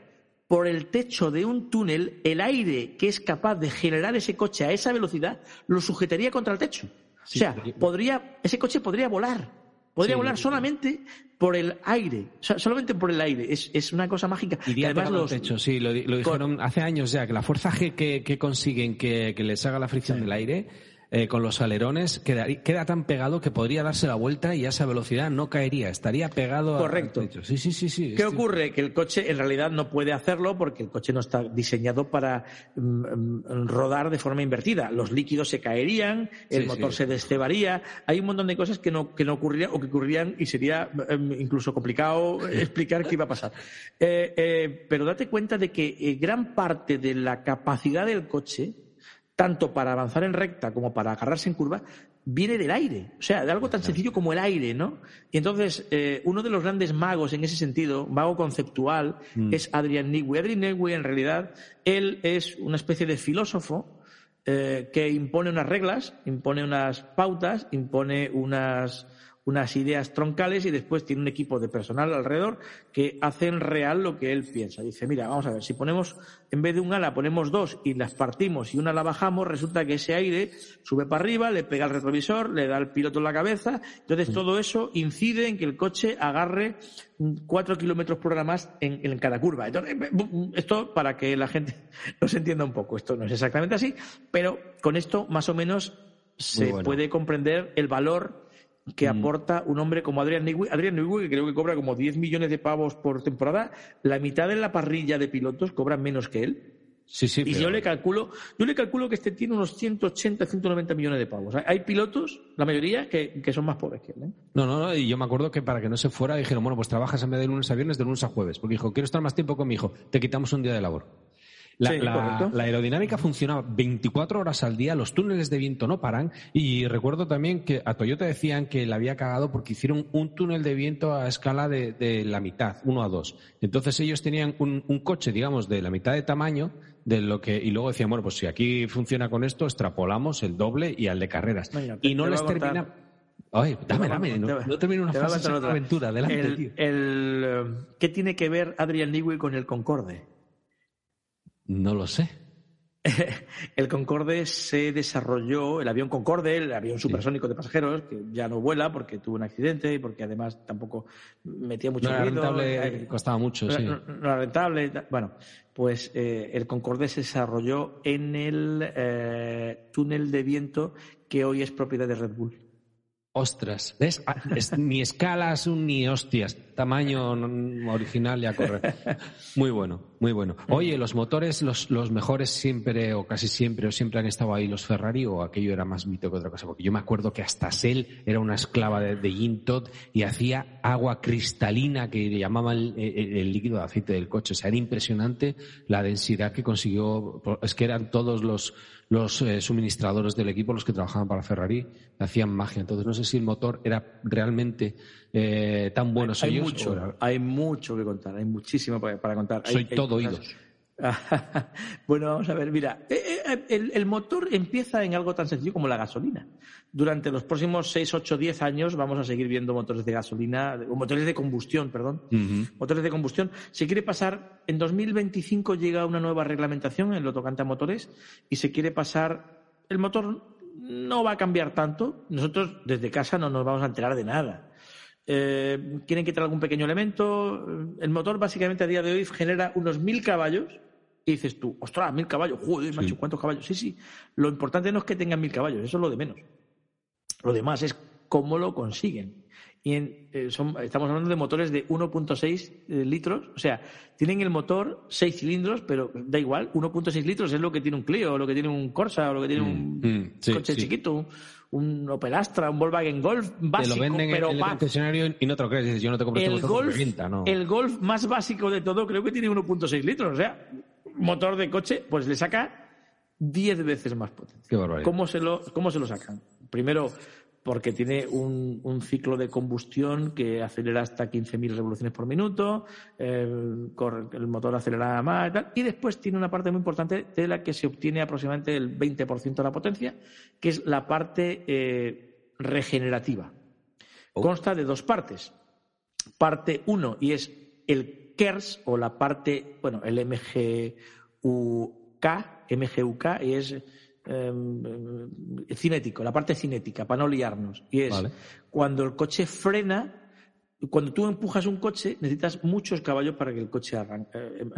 por el techo de un túnel, el aire que es capaz de generar ese coche a esa velocidad lo sujetaría contra el techo. O sea, podría, ese coche podría volar. Podría volar solamente por el aire, solamente por el aire. Es, una cosa mágica. Y además los techo, sí, lo, dijeron hace años ya, que la fuerza G que, consiguen que, les haga la fricción del aire eh, con los alerones queda, queda, tan pegado que podría darse la vuelta y a esa velocidad no caería, estaría pegado Correcto. Sí, sí, sí, sí. ¿Qué ocurre? Que el coche en realidad no puede hacerlo porque el coche no está diseñado para mm, mm, rodar de forma invertida. Los líquidos se caerían, el motor se descebaría. Hay un montón de cosas que no, que no ocurrirían o que ocurrirían y sería em, incluso complicado [laughs] explicar qué iba a pasar. Eh, eh, pero date cuenta de que gran parte de la capacidad del coche tanto para avanzar en recta como para agarrarse en curva, viene del aire. O sea, de algo tan sencillo como el aire, ¿no? Y entonces, eh, uno de los grandes magos en ese sentido, mago conceptual, mm. es Adrian Newey. Adrian Newey, en realidad, él es una especie de filósofo eh, que impone unas reglas, impone unas pautas, impone unas unas ideas troncales y después tiene un equipo de personal alrededor que hacen real lo que él piensa. Dice, mira, vamos a ver, si ponemos, en vez de un ala, ponemos dos y las partimos y una la bajamos, resulta que ese aire sube para arriba, le pega al retrovisor, le da al piloto en la cabeza, entonces todo eso incide en que el coche agarre cuatro kilómetros por hora más en, cada curva. Entonces, esto para que la gente [laughs] nos entienda un poco, esto no es exactamente así, pero con esto más o menos se puede comprender el valor que aporta un hombre como Adrian Newey. Adrian Newey, que creo que cobra como 10 millones de pavos por temporada, la mitad de la parrilla de pilotos cobran menos que él. Sí, sí, y yo le calculo, yo le calculo que este tiene unos 180, 190 millones de pavos. Hay pilotos, la mayoría, que, son más pobres que él. ¿eh? No, no, no, y yo me acuerdo que para que no se fuera dijeron, bueno, pues trabajas en vez de lunes a viernes, de lunes a jueves. Porque dijo, quiero estar más tiempo con mi hijo, te quitamos un día de labor. La, aerodinámica funcionaba 24 horas al día, los túneles de viento no paran y recuerdo también que a Toyota decían que le había cagado porque hicieron un túnel de viento a escala de, la mitad, uno a dos. Entonces ellos tenían un, coche, digamos, de la mitad de tamaño de lo que y luego decían, bueno, pues si aquí funciona con esto, extrapolamos el doble y al de carreras. y no les termina... Ay, dame, dame, no, termino una fase de aventura, adelante, tío. Eh, ¿Qué tiene que ver Adrian Newey con el Concorde? No lo sé. [laughs] el Concorde se desarrolló, el avión Concorde, el avión supersónico de pasajeros, que ya no vuela porque tuvo un accidente y porque además tampoco metía mucho no era rentable, eh, costaba mucho, sí. No, era rentable. Bueno, pues eh, el Concorde se desarrolló en el eh, túnel de viento que hoy es propiedad de Red Bull. Ostras, ¿ves? Ah, ni escalas ni hostias. Tamaño original ya corre. Muy bueno, muy bueno. Oye, los motores, los, los, mejores siempre, o casi siempre, o siempre han estado ahí los Ferrari, o aquello era más mito que otra cosa. Porque yo me acuerdo que hasta Sell era una esclava de, de Todd y hacía agua cristalina que llamaban el, el, líquido de aceite del coche. O sea, era impresionante la densidad que consiguió. Es que eran todos los los eh, suministradores del equipo, los que trabajaban para Ferrari, hacían magia. Entonces, no sé si el motor era realmente eh, tan bueno. Hay, mucho, hay mucho que contar, hay muchísimo para, contar. Soy todo oídos. [laughs] bueno, vamos a ver, mira, eh, eh, el, motor empieza en algo tan sencillo como la gasolina. Durante los próximos 6, 8, 10 años vamos a seguir viendo motores de gasolina, o motores de combustión, perdón. Motores de combustión. Se quiere pasar, en 2025 llega una nueva reglamentación en lo tocante a motores y se quiere pasar, el motor no va a cambiar tanto. Nosotros desde casa no nos vamos a enterar de nada. Eh, quieren quitar algún pequeño elemento. El motor básicamente a día de hoy genera unos mil caballos y dices tú, ostras, mil caballos, joder, macho, ¿cuántos caballos? Sí, sí. Lo importante no es que tengan mil caballos, eso es lo de menos. Lo demás es cómo lo consiguen. Y eh, estamos hablando de motores de 1.6 eh, litros, o sea, tienen el motor 6 cilindros, pero da igual, 1.6 litros es lo que tiene un Clio, o lo que tiene un Corsa, o lo que tiene un mm, mm, coche chiquito, un Opel Astra, un Volkswagen Golf básico, te lo venden pero en el concesionario y no te lo crees, dices, yo no te compro este Golf, ¿no? El Golf más básico de todo creo que tiene 1.6 litros, o sea, motor de coche, pues le saca 10 veces más potencia. Qué ¿Cómo se lo, cómo se lo sacan? Primero, porque tiene un, ciclo de combustión que acelera hasta 15.000 revoluciones por minuto, el motor acelera más y tal, y después tiene una parte muy importante de la que se obtiene aproximadamente el 20% de la potencia, que es la parte eh, regenerativa. Oh. Consta de dos partes. Parte 1 y es el KERS o la parte, bueno, el MGUK, MGUK y es em, cinético, la parte cinética, para no liarnos. Y es cuando el coche frena, cuando tú empujas un coche, necesitas muchos caballos para que el coche eh,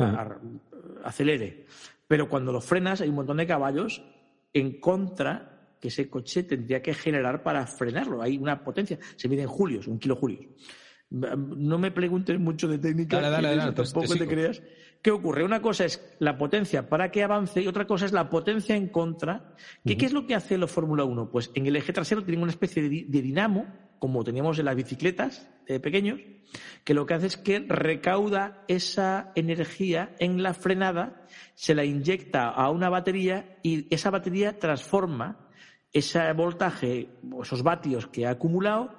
acelere. Pero cuando lo frenas, hay un montón de caballos en contra que ese coche tendría que generar para frenarlo. Hay una potencia, se mide en julios, un kilo julios. No me preguntes mucho de técnica, tampoco te, creas. ¿Qué ocurre? Una cosa es la potencia para que avance y otra cosa es la potencia en contra. ¿Qué, es lo que hace la Fórmula 1? Pues en el eje trasero tienen una especie de, dinamo, como teníamos en las bicicletas de pequeños, que lo que hace es que recauda esa energía en la frenada, se la inyecta a una batería y esa batería transforma ese voltaje, esos vatios que ha acumulado,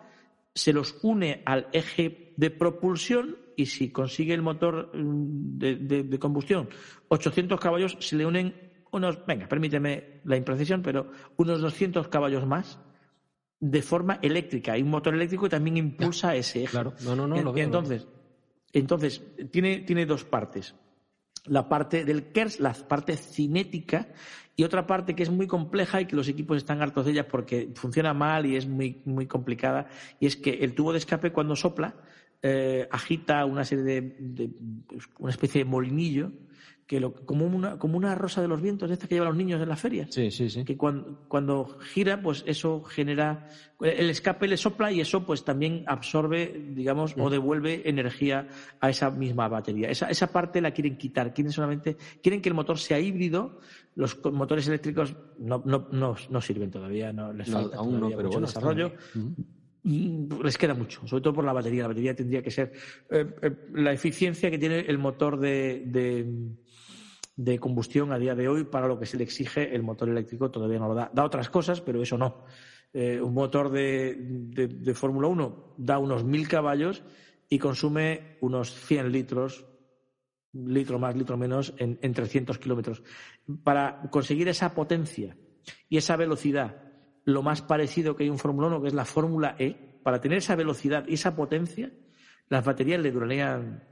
se los une al eje de propulsión y si consigue el motor mm, de, combustión 800 caballos, se le unen unos, venga, permíteme la imprecisión, pero unos 200 caballos más de forma eléctrica. Hay un motor eléctrico que también impulsa ese eje. Claro, no, no, no. entonces, entonces tiene, tiene dos partes. La parte del KERS, la parte cinética, y otra parte que es muy compleja y que los equipos están hartos de ella porque funciona mal y es muy, muy complicada, y es que el tubo de escape cuando sopla eh, agita una serie de, una especie de molinillo que lo, como, una, como una rosa de los vientos, esta que llevan los niños en las ferias. Sí, sí, sí. Que cuando, cuando gira, pues eso genera, el escape le sopla y eso pues también absorbe, digamos, o devuelve energía a esa misma batería. Esa, esa parte la quieren quitar, quieren solamente, quieren que el motor sea híbrido, los motores eléctricos no, no, no, no sirven todavía, no les falta aún no, pero mucho bueno, desarrollo. Les queda mucho, sobre todo por la batería. La batería tendría que ser eh, eh, la eficiencia que tiene el motor de, de, combustión a día de hoy para lo que se le exige el motor eléctrico todavía no lo da. Da otras cosas, pero eso no. Eh, un motor de, de, Fórmula 1 da unos 1000 caballos y consume unos 100 litros, litro más, litro menos, en, en 300 kilómetros. Para conseguir esa potencia y esa velocidad lo más parecido que hay un Fórmula 1, que es la Fórmula E, para tener esa velocidad y esa potencia, las baterías le durarían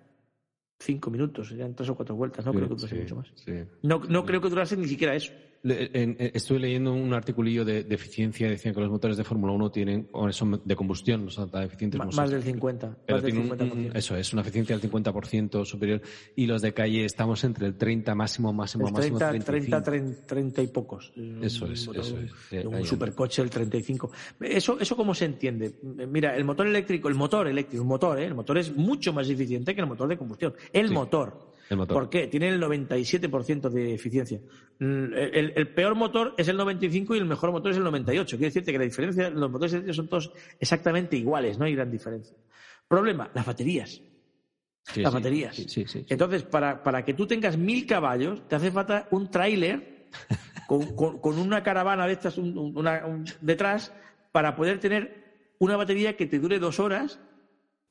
cinco minutos, serían tres o cuatro vueltas, no creo que durase Sí, mucho más. sí. No, no creo que durase ni siquiera eso. En- en- estuve leyendo un articulillo de, de eficiencia, decían que los motores de Fórmula 1 tienen, o son de combustión, no son tan eficientes como más son- del 50, pero más del tienen un- 50%. un- eso es, una eficiencia del 50% superior. Y los de calle estamos entre el 30 máximo, máximo, El máximo 30, 35. 30, 30, 30 y pocos. Eso Un es, motor- eso es. Un ahí supercoche, el 35. Eso, ¿Eso cómo se entiende? Mira, el motor eléctrico, el motor eléctrico, un motor, ¿eh? el motor es mucho más eficiente que el motor de combustión. El Sí. motor. El motor. ¿Por qué? Tiene el 97% de eficiencia. Mm, El, el- el peor motor es el 95 y el mejor motor es el 98. Quiere decirte que la diferencia, los motores son todos exactamente iguales, no hay gran diferencia. Problema, las baterías. Sí, las sí, baterías. Sí. Entonces, para, para que tú tengas mil caballos, te hace falta un tráiler [laughs] con, con- con una caravana de estas un- un- una- un- detrás para poder tener una batería que te dure dos horas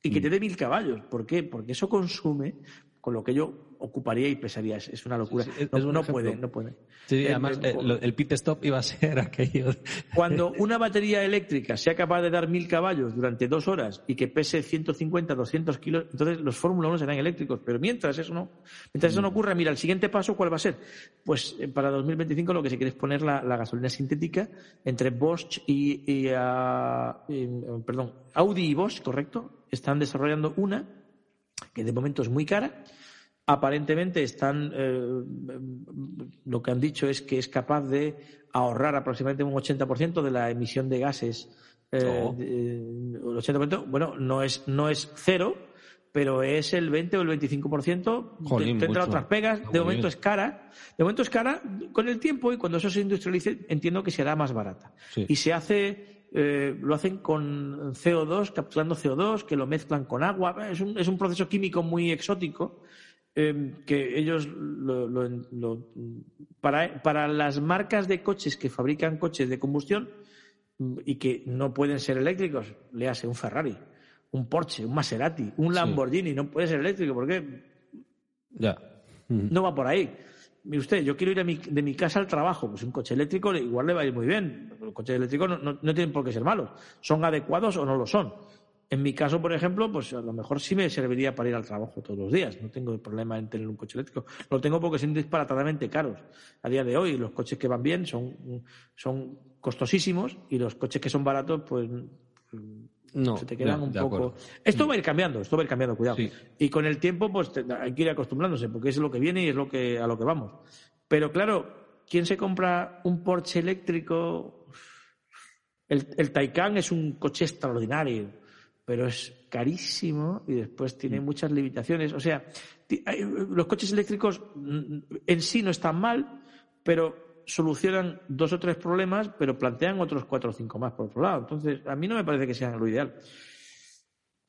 y que Mm. te dé mil caballos. ¿Por qué? Porque eso consume con lo que yo ocuparía y pesaría. Es, es una locura. Sí, sí, es- no puede, no puede. Sí, Eh, además, eh, eh, el pit stop iba a ser [laughs] aquello. de- Cuando una batería eléctrica sea capaz de dar mil caballos durante dos horas y que pese 150, 200 kilos, entonces los Fórmula 1 serán eléctricos. Pero mientras eso no, mientras eso no ocurra, mira, el siguiente paso, ¿cuál va a ser? Pues para 2025 lo que se quiere es poner la, la gasolina sintética entre Bosch y, y, ah, y, perdón, Audi y Bosch, correcto, están desarrollando una que de momento es muy cara. Aparentemente están, eh, lo que han dicho es que es capaz de ahorrar aproximadamente un 80% de la emisión de gases. eh, Oh. de- el 80%, bueno, no es, no es cero, pero es el 20 o el 25%. Jolín, Te- tendrá mucho. otras pegas. De momento es cara. De momento es cara. Con el tiempo y cuando eso se industrialice, entiendo que será más barata. Sí. Y se hace, eh, lo hacen con CO2, capturando CO2, que lo mezclan con agua. Es un, es un proceso químico muy exótico eh, que ellos lo- lo- lo- para, para las marcas de coches que fabrican coches de combustión mm, y que no pueden ser eléctricos, le hace un Ferrari, un Porsche, un Maserati, un Sí. Lamborghini, no puede ser eléctrico porque Ya. No va por ahí. Mire usted, yo quiero ir a mi- de mi casa al trabajo, pues un coche eléctrico igual le va a ir muy bien. Los coches eléctricos no, no- no tienen por qué ser malos. Son adecuados o no lo son. En mi caso, por ejemplo, pues a lo mejor sí me serviría para ir al trabajo todos los días. No tengo problema en tener un coche eléctrico. Lo tengo porque son disparatadamente caros. A día de hoy, los coches que van bien son, son costosísimos y los coches que son baratos, pues No, se te quedan un poco. acuerdo. Esto va a ir cambiando, esto va a ir cambiando, cuidado. Sí. Y con el tiempo, pues hay que ir acostumbrándose, porque es lo que viene y es lo que a lo que vamos. Pero claro, ¿quién se compra un Porsche eléctrico? El, el Taycan es un coche extraordinario, pero es carísimo y después tiene Mm. muchas limitaciones. O sea, los coches eléctricos mm, en sí no están mal, pero solucionan dos o tres problemas, pero plantean otros cuatro o cinco más por otro lado. Entonces, a mí no me parece que sea lo ideal.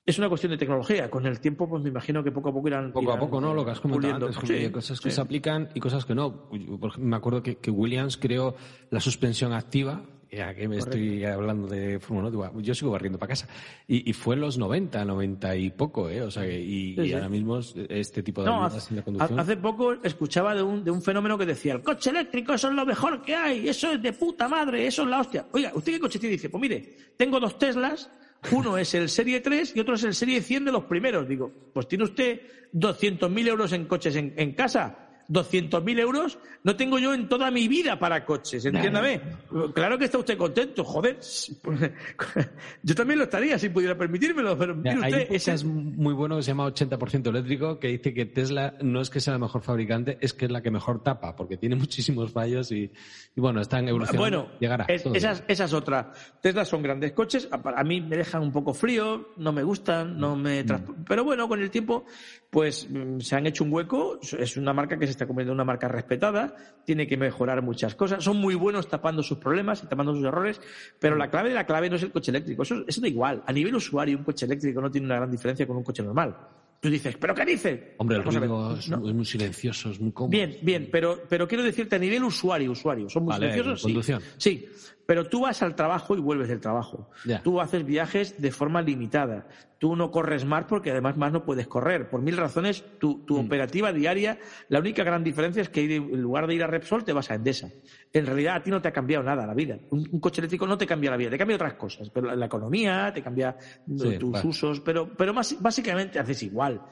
Es una cuestión de tecnología. Con el tiempo, pues me imagino que poco a poco irán. Poco a poco, ¿no? Lo que has comentado antes, Sí, cosas que sí. se aplican y cosas que no. Me acuerdo que, que Williams creó la suspensión activa, que me estoy hablando de Fórmula 1, digo, yo sigo barriendo para casa, y, y fue en los 90, 90 y poco, ¿eh? O sea, que- y, Sí, y ahora mismo es- este tipo de No, en la conducción. hace poco escuchaba de un, de un fenómeno que decía, el coche eléctrico, eso es lo mejor que hay, eso es de puta madre, eso es la hostia. Oiga, ¿usted qué coche tiene? Dice, pues mire, tengo dos Teslas, uno es el Serie 3 y otro es el Serie 100 de los primeros. Digo, pues tiene usted 200.000 euros en coches en, en casa. 200.000 euros no tengo yo en toda mi vida para coches, entiéndame. Claro que está usted contento, joder. [laughs] Yo también lo estaría si pudiera permitírmelo, pero mire usted, hay es muy bueno que se llama 80% eléctrico, que dice que Tesla no es que sea la mejor fabricante, es que es la que mejor tapa, porque tiene [laughs] muchísimos fallos y, bueno, están evolucionando. Bueno, llegará. esa, es otra. Tesla son grandes coches, a, mí me dejan un poco frío, no me gustan, no me... Mm. Pero bueno, con el tiempo, pues mm, se han hecho un hueco, es una marca que se está convirtiendo en una marca respetada, tiene que mejorar muchas cosas, son muy buenos tapando sus problemas y tapando sus errores, pero la clave de la clave no es el coche eléctrico, eso, eso da igual. A nivel usuario, un coche eléctrico no tiene una gran diferencia con un coche normal. Tú dices, ¿pero qué dice? Hombre, el ruido es, muy silencioso, es muy cómodo. Bien, bien, pero, pero quiero decirte a nivel usuario, usuario, ¿son muy silenciosos? Conducción. Sí. Pero tú vas al trabajo y vuelves del trabajo. Tú haces viajes de forma limitada. Tú no corres más porque además más no puedes correr. Por mil razones, tu, mm. operativa diaria, la única gran diferencia es que en lugar de ir a Repsol te vas a Endesa. En realidad a ti no te ha cambiado nada la vida. Un, coche eléctrico no te cambia la vida, te cambia otras cosas. Pero la, economía, te cambia tus usos, pero, pero más, básicamente haces igual.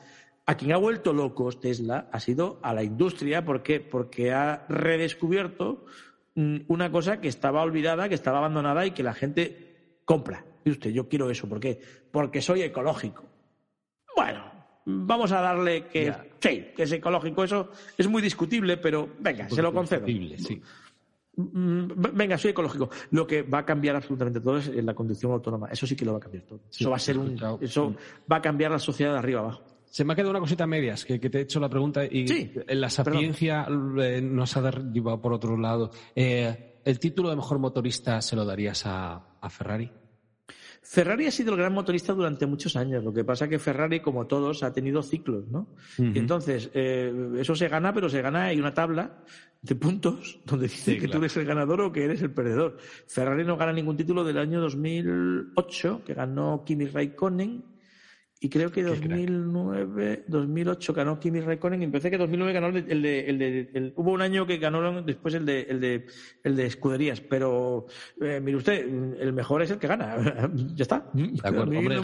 A quien ha vuelto locos Tesla ha sido a la industria porque, porque ha redescubierto Mm, una cosa que estaba olvidada, que estaba abandonada y que la gente compra. Y usted, yo quiero eso. ¿Por qué? Porque soy ecológico. Bueno, vamos a darle que sí, que es ecológico. Eso es muy discutible, pero venga, se lo concedo. Sí. Mm, venga, soy ecológico. Lo que va a cambiar absolutamente todo es la conducción autónoma. Eso sí que lo va a cambiar todo. eso va a ser un, eso va a cambiar la sociedad de arriba abajo. Se me ha quedado una cosita a medias, que, te he hecho la pregunta y la sapiencia eh, nos ha derivado por otro lado. Eh, ¿El título de mejor motorista se lo darías a, Ferrari? Ferrari ha sido el gran motorista durante muchos años. Lo que pasa es que Ferrari, como todos, ha tenido ciclos, ¿no? Y entonces, eh, eso se gana, pero se gana, hay una tabla de puntos [laughs] donde dice que tú eres el ganador o que eres el perdedor. Ferrari no gana ningún título del año 2008, que ganó Kimi Raikkonen, y creo que 2009, 2008 ganó Kimi Raikkonen y empecé que 2009 ganó el de, el de, hubo un año que ganó después el de, el de, el de escuderías, pero eh, mire usted, el mejor es el que gana, [laughs] ya está. De acuerdo, hombre,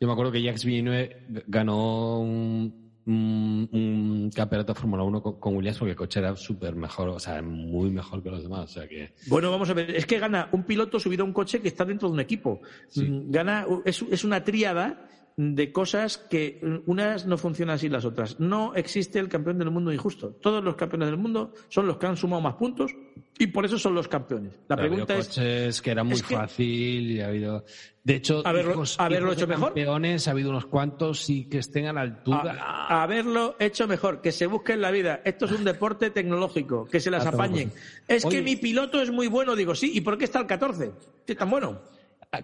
yo me acuerdo que Jacques Villeneuve ganó un, un, campeonato de Fórmula 1 con, Williams porque el coche era súper mejor, o sea, muy mejor que los demás. O sea que... Bueno, vamos a ver, es que gana un piloto subido a un coche que está dentro de un equipo. Mm, gana, es, es una tríada de cosas que unas no funcionan así las otras. No existe el campeón del mundo injusto. Todos los campeones del mundo son los que han sumado más puntos y por eso son los campeones. La pregunta es coches que era muy fácil y ha habido de hecho haberlo, haberlo hecho mejor. Campeones ha habido unos cuantos y que estén a la altura. haberlo hecho mejor, que se busquen la vida. Esto es un deporte tecnológico, que se las apañen. Es que mi piloto es muy bueno, digo, sí, ¿y por qué está el 14? ¿Qué tan bueno?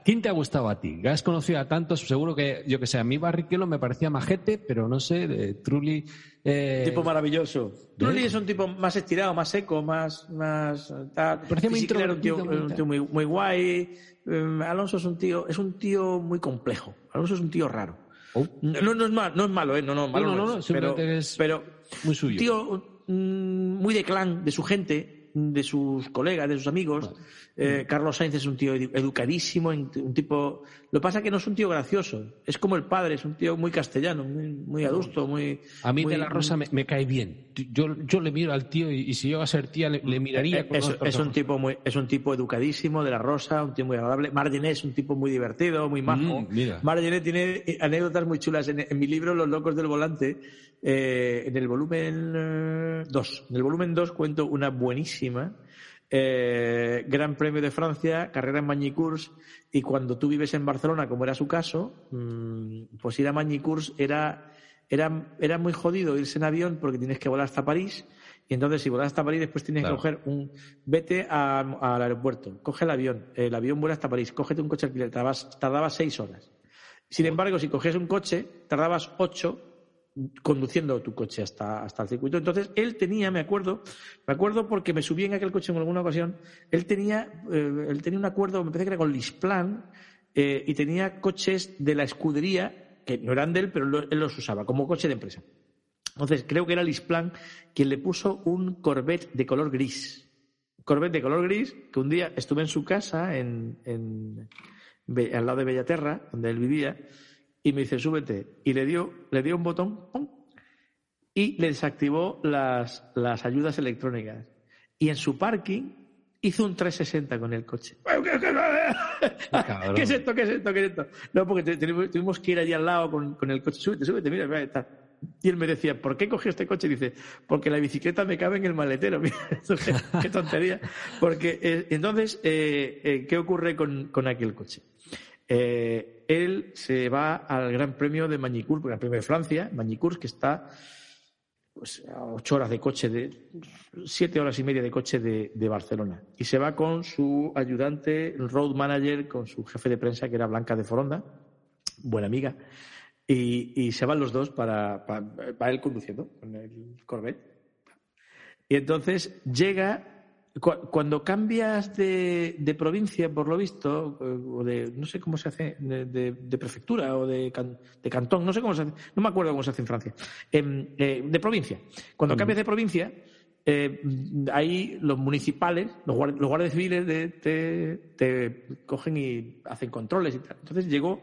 ¿Quién te ha gustado a ti? Has conocido a tantos, seguro que, yo que sé, a mí Barrichello me parecía majete, pero no sé, de Trulli... Eh... Tipo maravilloso. Trulli es un tipo más estirado, más seco, más... más tal. Parecía muy un tío, un tío muy, muy guay. Eh, Alonso es un tío, es un tío muy complejo. Alonso es un tío raro. Oh. No, no, es malo, no es malo, ¿eh? No, no, malo no, no, no, pero, es pero muy suyo. Un tío mm, muy de clan, de su gente, de sus colegas, de sus amigos. Eh, Carlos Sainz es un tío educadísimo, un tipo. Lo que pasa es que no es un tío gracioso, es como el padre, es un tío muy castellano, muy, muy adusto, muy. A mí de la Rosa me, cae bien. Yo, yo le miro al tío y, si yo a ser tía le, miraría. Eh, es, un tipo muy, es un tipo educadísimo de la Rosa, un tío muy agradable. Margené es un tipo muy divertido, muy majo. Mm, tiene anécdotas muy chulas. En, mi libro Los locos del volante, eh, en el volumen 2, en el volumen 2 cuento una buenísima eh, Gran Premio de Francia, carrera en Magny-Cours, y cuando tú vives en Barcelona, como era su caso, mm, pues ir a Magny-Cours era, era, era muy jodido irse en avión porque tienes que volar hasta París. Y entonces, si volas hasta París, después tienes que coger un. Vete al aeropuerto, coge el avión, el avión vuela hasta París, cógete un coche alquiler, tardabas, tardabas seis horas. Sin embargo, si cogías un coche, tardabas ocho conduciendo tu coche hasta, hasta el circuito. Entonces, él tenía, me acuerdo, me acuerdo porque me subí en aquel coche en alguna ocasión, él tenía, eh, él tenía un acuerdo, me parece que era con Lisplan, eh, y tenía coches de la escudería, que no eran de él, pero él los usaba como coche de empresa. Entonces, creo que era Lisplan quien le puso un Corvette de color gris. Corvette de color gris, que un día estuve en su casa, en, en al lado de Bellaterra, donde él vivía, y me dice, súbete. Y le dio, le dio un botón, y le desactivó las, las ayudas electrónicas. Y en su parking hizo un 360 con el coche. [laughs] ¿Qué es esto? ¿Qué es esto? ¿Qué es esto? No, porque tuvimos que ir allí al lado con, con el coche. Súbete, súbete, mira, mira, está. Y él me decía, ¿por qué cogió este coche? Y dice, porque la bicicleta me cabe en el maletero. [laughs] Mira, qué, tontería. Porque eh, entonces, eh, eh, ¿qué ocurre con, con aquel coche? Él se va al Gran Premio de Magny-Cours, el Gran Premio de Francia, Magny-Cours, que está pues, a ocho horas de coche, de siete horas y media de coche de, Barcelona. Y se va con su ayudante, road manager, con su jefe de prensa, que era Blanca de Foronda, buena amiga. Y, se van los dos para, para, él conduciendo con el Corvette. Y entonces llega cuando cambias de, de, provincia, por lo visto, o de, no sé cómo se hace, de, prefectura o de, de, cantón, no sé cómo se hace, no me acuerdo cómo se hace en Francia, em, eh, de provincia. Cuando cambias de provincia, eh, ahí los municipales, los, guardias civiles te, te, cogen y hacen controles y tal. Entonces llegó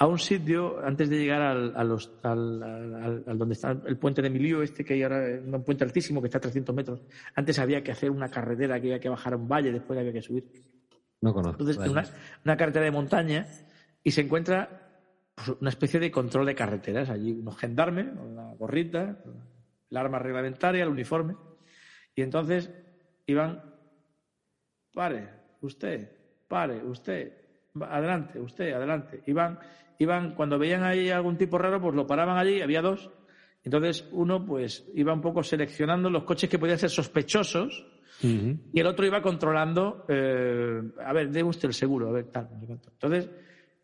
a un sitio antes de llegar al, a los, al, al, donde está el puente de Emilio, este que hay ahora, un puente altísimo que está a 300 metros. Antes había que hacer una carretera que había que bajar a un valle, después había que subir. No conozco. Entonces, una, una, carretera de montaña y se encuentra pues, una especie de control de carreteras. Allí unos gendarmes, con la gorrita, el arma reglamentaria, el uniforme. Y entonces iban, pare, usted, pare, usted, adelante, usted, adelante. Iban iban, cuando veían ahí algún tipo raro, pues lo paraban allí, había dos. Entonces uno pues iba un poco seleccionando los coches que podían ser sospechosos y el otro iba controlando, eh, a ver, dé usted el seguro, a ver, tal. Entonces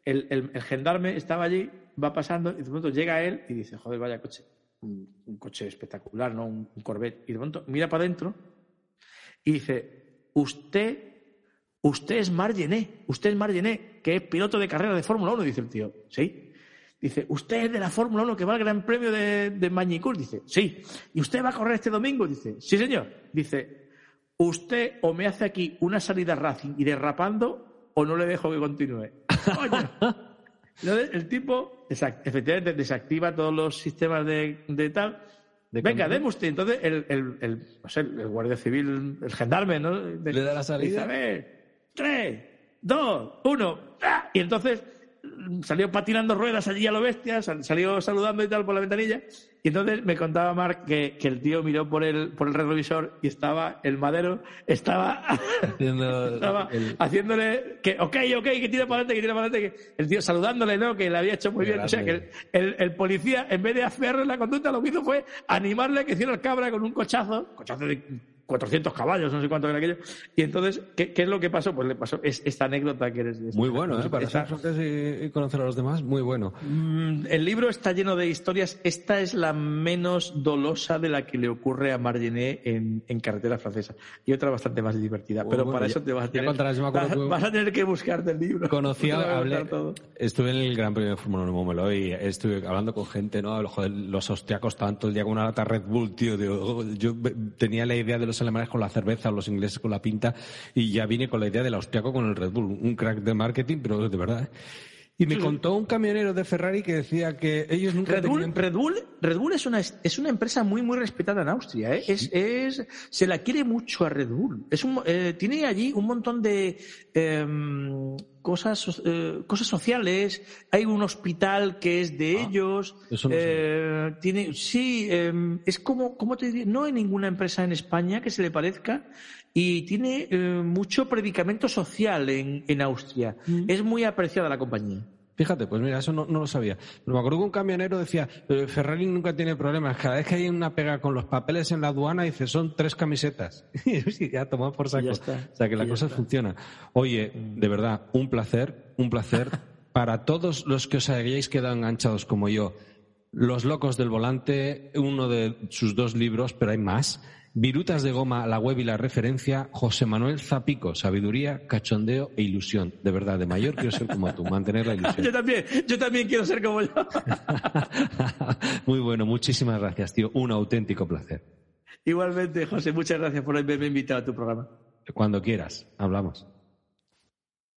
el, el, gendarme estaba allí, va pasando y de pronto llega él y dice, joder, vaya coche, un, coche espectacular, ¿no? Un, un, Corvette. Y de pronto mira para adentro y dice, usted Usted es Margené, usted es Margené, que es piloto de carrera de Fórmula 1, dice el tío. Sí. Dice, ¿usted es de la Fórmula 1 que va al Gran Premio de, de Dice, sí. ¿Y usted va a correr este domingo? Dice, sí, señor. Dice, usted o me hace aquí una salida Racing y derrapando o no le dejo que continúe. [laughs] Entonces, el tipo, efectivamente, desactiva todos los sistemas de, tal. Venga, déme usted. Entonces, el, el, el, no sé, el guardia civil, el gendarme, ¿no? le da la salida. Dice, tres, dos, uno. ¡ah! Y entonces mm, salió patinando ruedas allí a lo bestia, salió saludando y tal por la ventanilla. Y entonces me contaba Mark que, que el tío miró por el, por el retrovisor y estaba el madero, estaba, [laughs] haciéndole que, ok, ok, que tira para adelante, que tira para adelante. Que, el tío saludándole, ¿no? Que le había hecho muy bien. O sea, que el, el, policía, en vez de hacerle la conducta, lo que hizo fue animarle a que hiciera el cabra con un cochazo, cochazo de 400 caballos, no sé cuánto era aquello. Y entonces, ¿qué, ¿qué, es lo que pasó? Pues le pasó es, esta anécdota que eres. Muy bueno, ¿eh? Para ser y, conocer a los demás, muy bueno. Mm, el libro está lleno de historias. Esta es la menos dolosa de la que le ocurre a Margené en, en carretera francesa. Y otra bastante más divertida. Pero para eso te vas a tener, vas, a tener que buscarte el libro. Conocí, [laughs] hablé, estuve en el Gran Premio de Fórmula 1 Momelo y estuve hablando con gente, ¿no? Joder, los austriacos tanto el día con una lata Red Bull, tío. yo tenía la idea de los alemanes con la cerveza, los ingleses con la pinta, y ya vine con la idea del austriaco con el Red Bull. Un crack de marketing, pero de verdad. ¿eh? Y me contó un camionero de Ferrari que decía que ellos nunca Red Bull, Red Bull, Red Bull es una, es una empresa muy, muy respetada en Austria. ¿eh? Es, es, se la quiere mucho a Red Bull. Es un, eh, tiene allí un montón de em, cosas, eh, cosas sociales. Hay un hospital que es de ah, ellos. Eso no eh, tiene, sí, em, es como, ¿cómo te diría? No hay ninguna empresa en España que se le parezca y tiene eh, mucho predicamento social en, en Austria. Mm. Es muy apreciada la compañía. Fíjate, pues mira, eso no, no lo sabía. Pero me acuerdo que un camionero decía, eh, Ferrari nunca tiene problemas. Cada vez que hay una pega con los papeles en la aduana, dice, son tres camisetas. [laughs] y ya tomado por saco. O sea, que la cosa funciona. Oye, de verdad, un placer, un placer. [laughs] Para todos los que os hayáis quedado enganchados como yo, Los locos del volante, uno de sus dos libros, pero hay más. Virutas de goma, la web y la referencia, José Manuel Zapico, sabiduría, cachondeo e ilusión. De verdad, de mayor quiero ser como tú, mantener la ilusión. [laughs] yo también, yo también quiero ser como yo. [laughs] Muy bueno, muchísimas gracias, tío. Un auténtico placer. Igualmente, José, muchas gracias por haberme invitado a tu programa. Cuando quieras, hablamos.